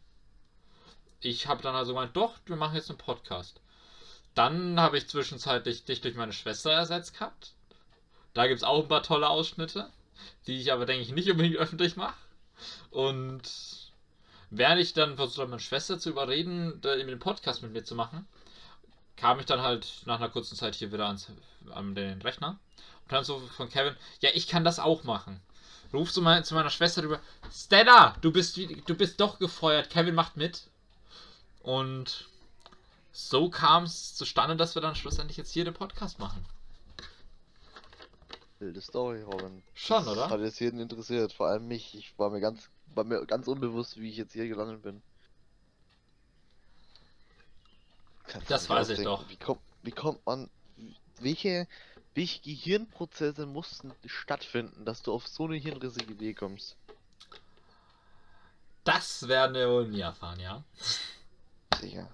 Speaker 1: Ich habe dann also gemeint, doch, wir machen jetzt einen Podcast. Dann habe ich zwischenzeitlich dich durch meine Schwester ersetzt gehabt. Da gibt es auch ein paar tolle Ausschnitte, die ich aber, denke ich, nicht unbedingt öffentlich mache. Und während ich dann versucht habe, meine Schwester zu überreden, den Podcast mit mir zu machen, kam ich dann halt nach einer kurzen Zeit hier wieder ans, an den Rechner. Und dann so von Kevin, ja, ich kann das auch machen. Rufst du mal zu meiner Schwester rüber, Stella, du bist, du bist doch gefeuert, Kevin macht mit. Und so kam es zustande, dass wir dann schlussendlich jetzt hier den Podcast machen.
Speaker 2: Wilde Story, Robin.
Speaker 1: Schon,
Speaker 2: Das
Speaker 1: oder?
Speaker 2: Hat jetzt jeden interessiert, vor allem mich. Ich war mir ganz, war mir ganz unbewusst, wie ich jetzt hier gelandet bin. Kannst
Speaker 1: Das weiß ich doch.
Speaker 2: Wie kommt, wie kommt man, welche, welche Gehirnprozesse mussten stattfinden, dass du auf so eine hirnrissige Idee kommst?
Speaker 1: Das werden wir wohl nie erfahren, ja?
Speaker 2: Sicher.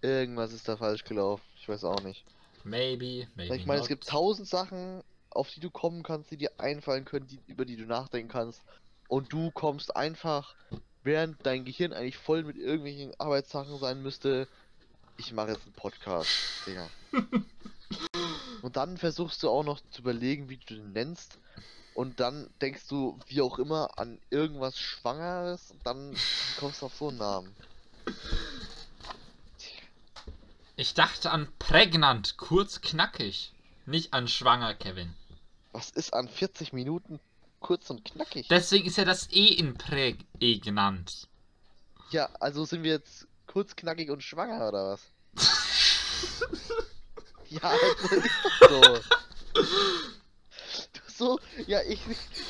Speaker 2: Irgendwas ist da falsch gelaufen. Ich weiß auch nicht.
Speaker 1: Maybe, maybe.
Speaker 2: Ich meine, es gibt tausend Sachen, auf die du kommen kannst, die dir einfallen können, die, über die du nachdenken kannst. Und du kommst einfach, während dein Gehirn eigentlich voll mit irgendwelchen Arbeitssachen sein müsste. Ich mache jetzt einen Podcast, Digga. Und dann versuchst du auch noch zu überlegen, wie du den nennst. Und dann denkst du, wie auch immer, an irgendwas Schwangeres. Und dann kommst du auf so einen Namen.
Speaker 1: Ich dachte an prägnant, kurz knackig. Nicht an schwanger, Kevin.
Speaker 2: Was ist an 40 Minuten kurz und knackig?
Speaker 1: Deswegen ist ja das E in prägnant.
Speaker 2: Ja, also sind wir jetzt kurz, knackig und schwanger oder was? ja, also ist so. So, ja, ich,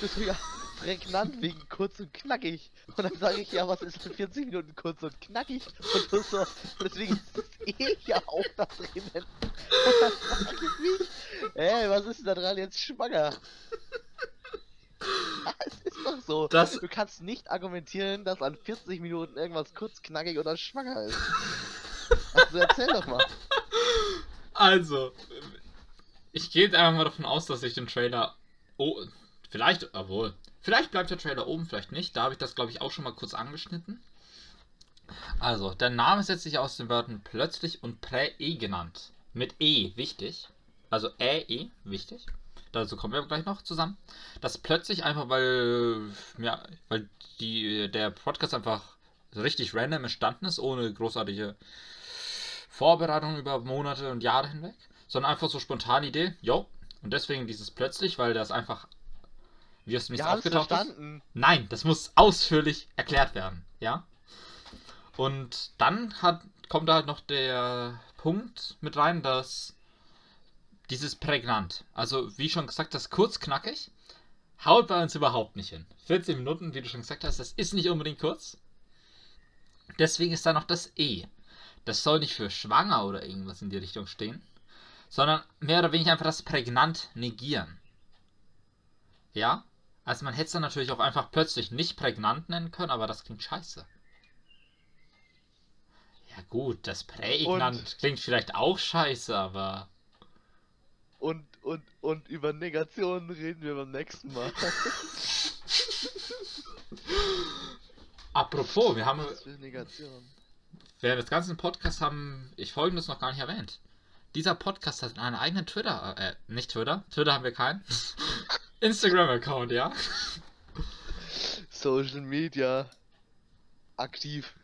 Speaker 2: du so, ja, prägnant wegen kurz und knackig. Und dann sage ich, ja, was ist in 40 Minuten kurz und knackig? Und du so, deswegen ist es eh ja auch da drinnen. Und dann ich nicht, ey, was ist da dran jetzt schwanger? Es ist doch so.
Speaker 1: Das-
Speaker 2: Du kannst nicht argumentieren, dass an 40 Minuten irgendwas kurz, knackig oder schwanger ist. Also erzähl doch mal.
Speaker 1: Also, Ich gehe jetzt einfach mal davon aus, dass ich den Trailer. Oh, vielleicht, obwohl. Vielleicht bleibt der Trailer oben, vielleicht nicht. Da habe ich das, glaube ich, auch schon mal kurz angeschnitten. Also, der Name setzt sich aus den Wörtern plötzlich und prä-e genannt. Mit E, wichtig. Also Ä-E, wichtig. Dazu kommen wir gleich noch zusammen. Das plötzlich einfach, weil, ja, weil die, der Podcast einfach richtig random entstanden ist, ohne großartige Vorbereitung über Monate und Jahre hinweg, sondern einfach so spontane Idee, jo. Und deswegen dieses plötzlich, weil das einfach, wie es nicht
Speaker 2: Ja,
Speaker 1: aufgetaucht ist. Nein, das muss ausführlich erklärt werden, ja. Und dann hat, kommt da halt noch der Punkt mit rein, dass dieses prägnant, also wie schon gesagt, das kurz knackig, haut bei uns überhaupt nicht hin. 14 Minuten, wie du schon gesagt hast, das ist nicht unbedingt kurz. Deswegen ist da noch das E. Das soll nicht für schwanger oder irgendwas in die Richtung stehen, sondern mehr oder weniger einfach das prägnant negieren. Ja? Also man hätte es dann natürlich auch einfach plötzlich nicht prägnant nennen können, aber das klingt scheiße. Ja gut, das prägnant
Speaker 2: Und-
Speaker 1: klingt vielleicht auch scheiße, aber
Speaker 2: Und, und, und über Negationen reden wir beim nächsten Mal.
Speaker 1: apropos, wir haben
Speaker 2: Was für Negation.
Speaker 1: während des ganzen Podcasts haben ich folgendes noch gar nicht erwähnt. Dieser Podcast hat einen eigenen Twitter, äh, nicht Twitter, Twitter haben wir keinen. Instagram-Account, ja.
Speaker 2: Social Media. Aktiv.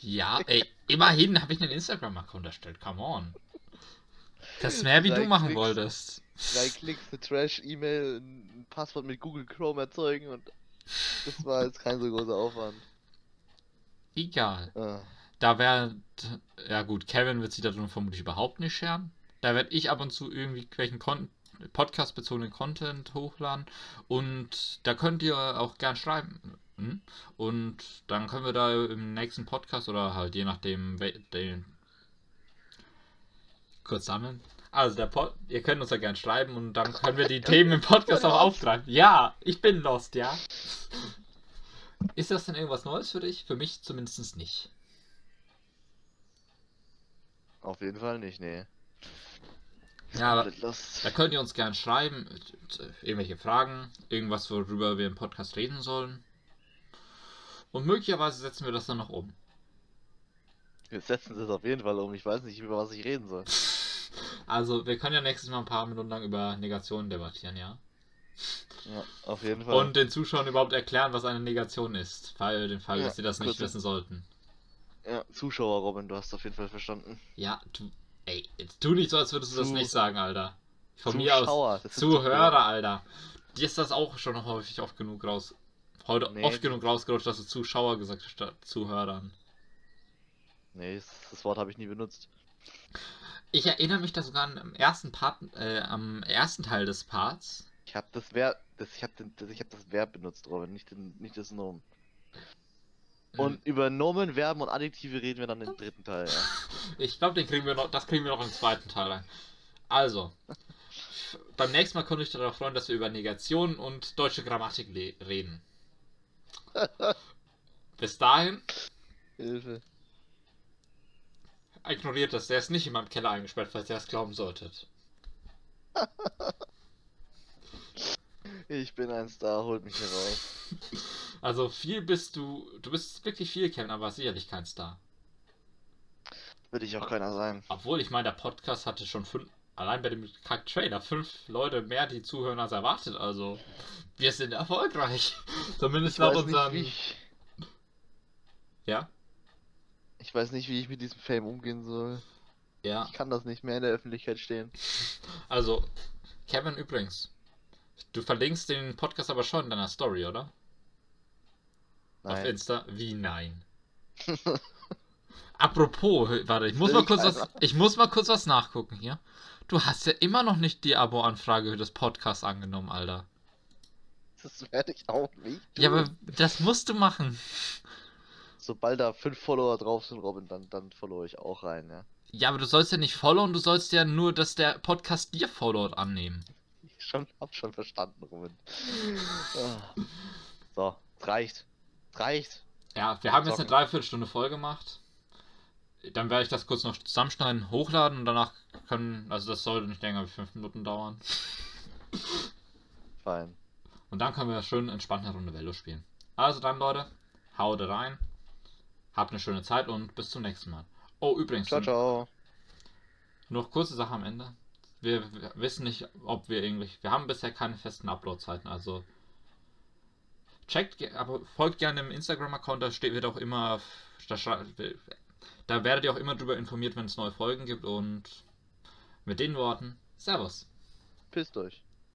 Speaker 1: Ja, ey, immerhin habe ich einen Instagram-Account erstellt, come on. Das ist mehr, wie du
Speaker 2: Drei
Speaker 1: machen
Speaker 2: Klicks.
Speaker 1: wolltest.
Speaker 2: Drei Klicks, eine Trash-E-Mail, ein Passwort mit Google Chrome erzeugen und das war jetzt kein so großer Aufwand.
Speaker 1: Egal.
Speaker 2: Ah.
Speaker 1: Da wäre, ja gut, Kevin wird sich darum vermutlich überhaupt nicht scheren. Da werde ich ab und zu irgendwie welchen Kon Podcast-bezogenen Content hochladen und da könnt ihr auch gern schreiben. Hm? Und dann können wir da im nächsten Podcast oder halt je nachdem den kurz sammeln. Also der Pod ihr könnt uns ja gern schreiben und dann können wir die Themen im Podcast auch aufgreifen. Ja, ich bin lost, ja. Ist das denn irgendwas Neues für dich? Für mich zumindest nicht.
Speaker 2: Auf jeden Fall nicht, nee.
Speaker 1: Ja, aber da könnt ihr uns gern schreiben, äh, irgendwelche Fragen, irgendwas, worüber wir im Podcast reden sollen. Und möglicherweise setzen wir das dann noch um.
Speaker 2: Wir setzen es auf jeden Fall um. Ich weiß nicht, über was ich reden soll.
Speaker 1: Also, wir können ja nächstes Mal ein paar Minuten lang über Negationen debattieren, ja?
Speaker 2: Ja, auf jeden Fall.
Speaker 1: Und den Zuschauern überhaupt erklären, was eine Negation ist. Fall den Fall,
Speaker 2: Ja,
Speaker 1: dass sie das nicht wissen sollten.
Speaker 2: ja, Zuschauer, Robin, du hast auf jeden Fall verstanden.
Speaker 1: Ja, du. Ey, jetzt tu nicht so, als würdest du das
Speaker 2: Zu-
Speaker 1: nicht sagen, Alter. Von mir aus.
Speaker 2: Das
Speaker 1: Zuhörer, Alter. Dir ist das auch schon häufig oft genug raus. Heute
Speaker 2: Nee.
Speaker 1: oft genug rausgerutscht, dass du Zuschauer gesagt hast statt Zuhörern.
Speaker 2: Nee, das, Wort habe ich nie benutzt.
Speaker 1: Ich erinnere mich da sogar am ersten Part, äh, am ersten Teil des Parts.
Speaker 2: Ich habe das Verb, das, ich habe das, ich hab das Verb benutzt, Robin, nicht, den, nicht das Nomen. Und über Nomen, Verben und Adjektive reden wir dann im dritten Teil, ja.
Speaker 1: Ich glaube, den kriegen wir noch, das kriegen wir noch im zweiten Teil ein. Also, beim nächsten Mal könnte ich darauf freuen, dass wir über Negation und deutsche Grammatik reden. Bis dahin,
Speaker 2: Hilfe.
Speaker 1: Ignoriert das. Der ist nicht in meinem Keller eingesperrt, falls ihr das glauben solltet.
Speaker 2: Ich bin ein Star, holt mich hier raus.
Speaker 1: Also viel bist du, du bist wirklich viel, Kevin, aber sicherlich kein Star.
Speaker 2: Will ich auch keiner sein.
Speaker 1: Obwohl, ich meine, der Podcast hatte schon fünf, allein bei dem Kack-Trailer, fünf Leute mehr, die zuhören als erwartet. Also, wir sind erfolgreich. Zumindest
Speaker 2: nicht, wie ich,
Speaker 1: Ja?
Speaker 2: Ich weiß nicht, wie ich mit diesem Fame umgehen soll.
Speaker 1: Ja.
Speaker 2: Ich kann das nicht mehr in der Öffentlichkeit stehen.
Speaker 1: Also, Kevin übrigens. Du verlinkst den Podcast aber schon in deiner Story, oder? Auf
Speaker 2: Nein.
Speaker 1: Insta? Wie nein? Apropos, warte, ich muss mal kurz was, ich muss mal kurz was nachgucken hier. Du hast ja immer noch nicht die Abo-Anfrage für das Podcast angenommen, Alter.
Speaker 2: Das werde ich auch nicht.
Speaker 1: Ja,
Speaker 2: tun.
Speaker 1: aber das musst du machen.
Speaker 2: Sobald da fünf Follower drauf sind, Robin, dann, dann follow ich auch rein, ja.
Speaker 1: Ja, aber du sollst ja nicht followen, du sollst ja nur, dass der Podcast dir followt annehmen.
Speaker 2: Ich schon, hab schon verstanden, Robin. Ah. So, es reicht. Es reicht.
Speaker 1: Ja, wir haben jetzt eine. Dreiviertelstunde voll gemacht. dann werde ich das kurz noch zusammenschneiden, hochladen und danach können, also das sollte nicht länger als 5 Minuten dauern.
Speaker 2: Fein.
Speaker 1: Und dann können wir schön entspannt eine Runde Velo spielen. Also dann, Leute, haut rein. Habt eine schöne Zeit und bis zum nächsten Mal. Oh, übrigens,
Speaker 2: Ciao, ciao.
Speaker 1: noch kurze Sache am Ende. Wir, wir wissen nicht, ob wir irgendwie. Wir haben bisher keine festen Upload-Zeiten, also. Checkt, aber folgt gerne dem Instagram-Account, da steht, wird auch immer. Da, da werdet ihr auch immer darüber informiert, wenn es neue Folgen gibt und mit den Worten, Servus.
Speaker 2: Pisst euch.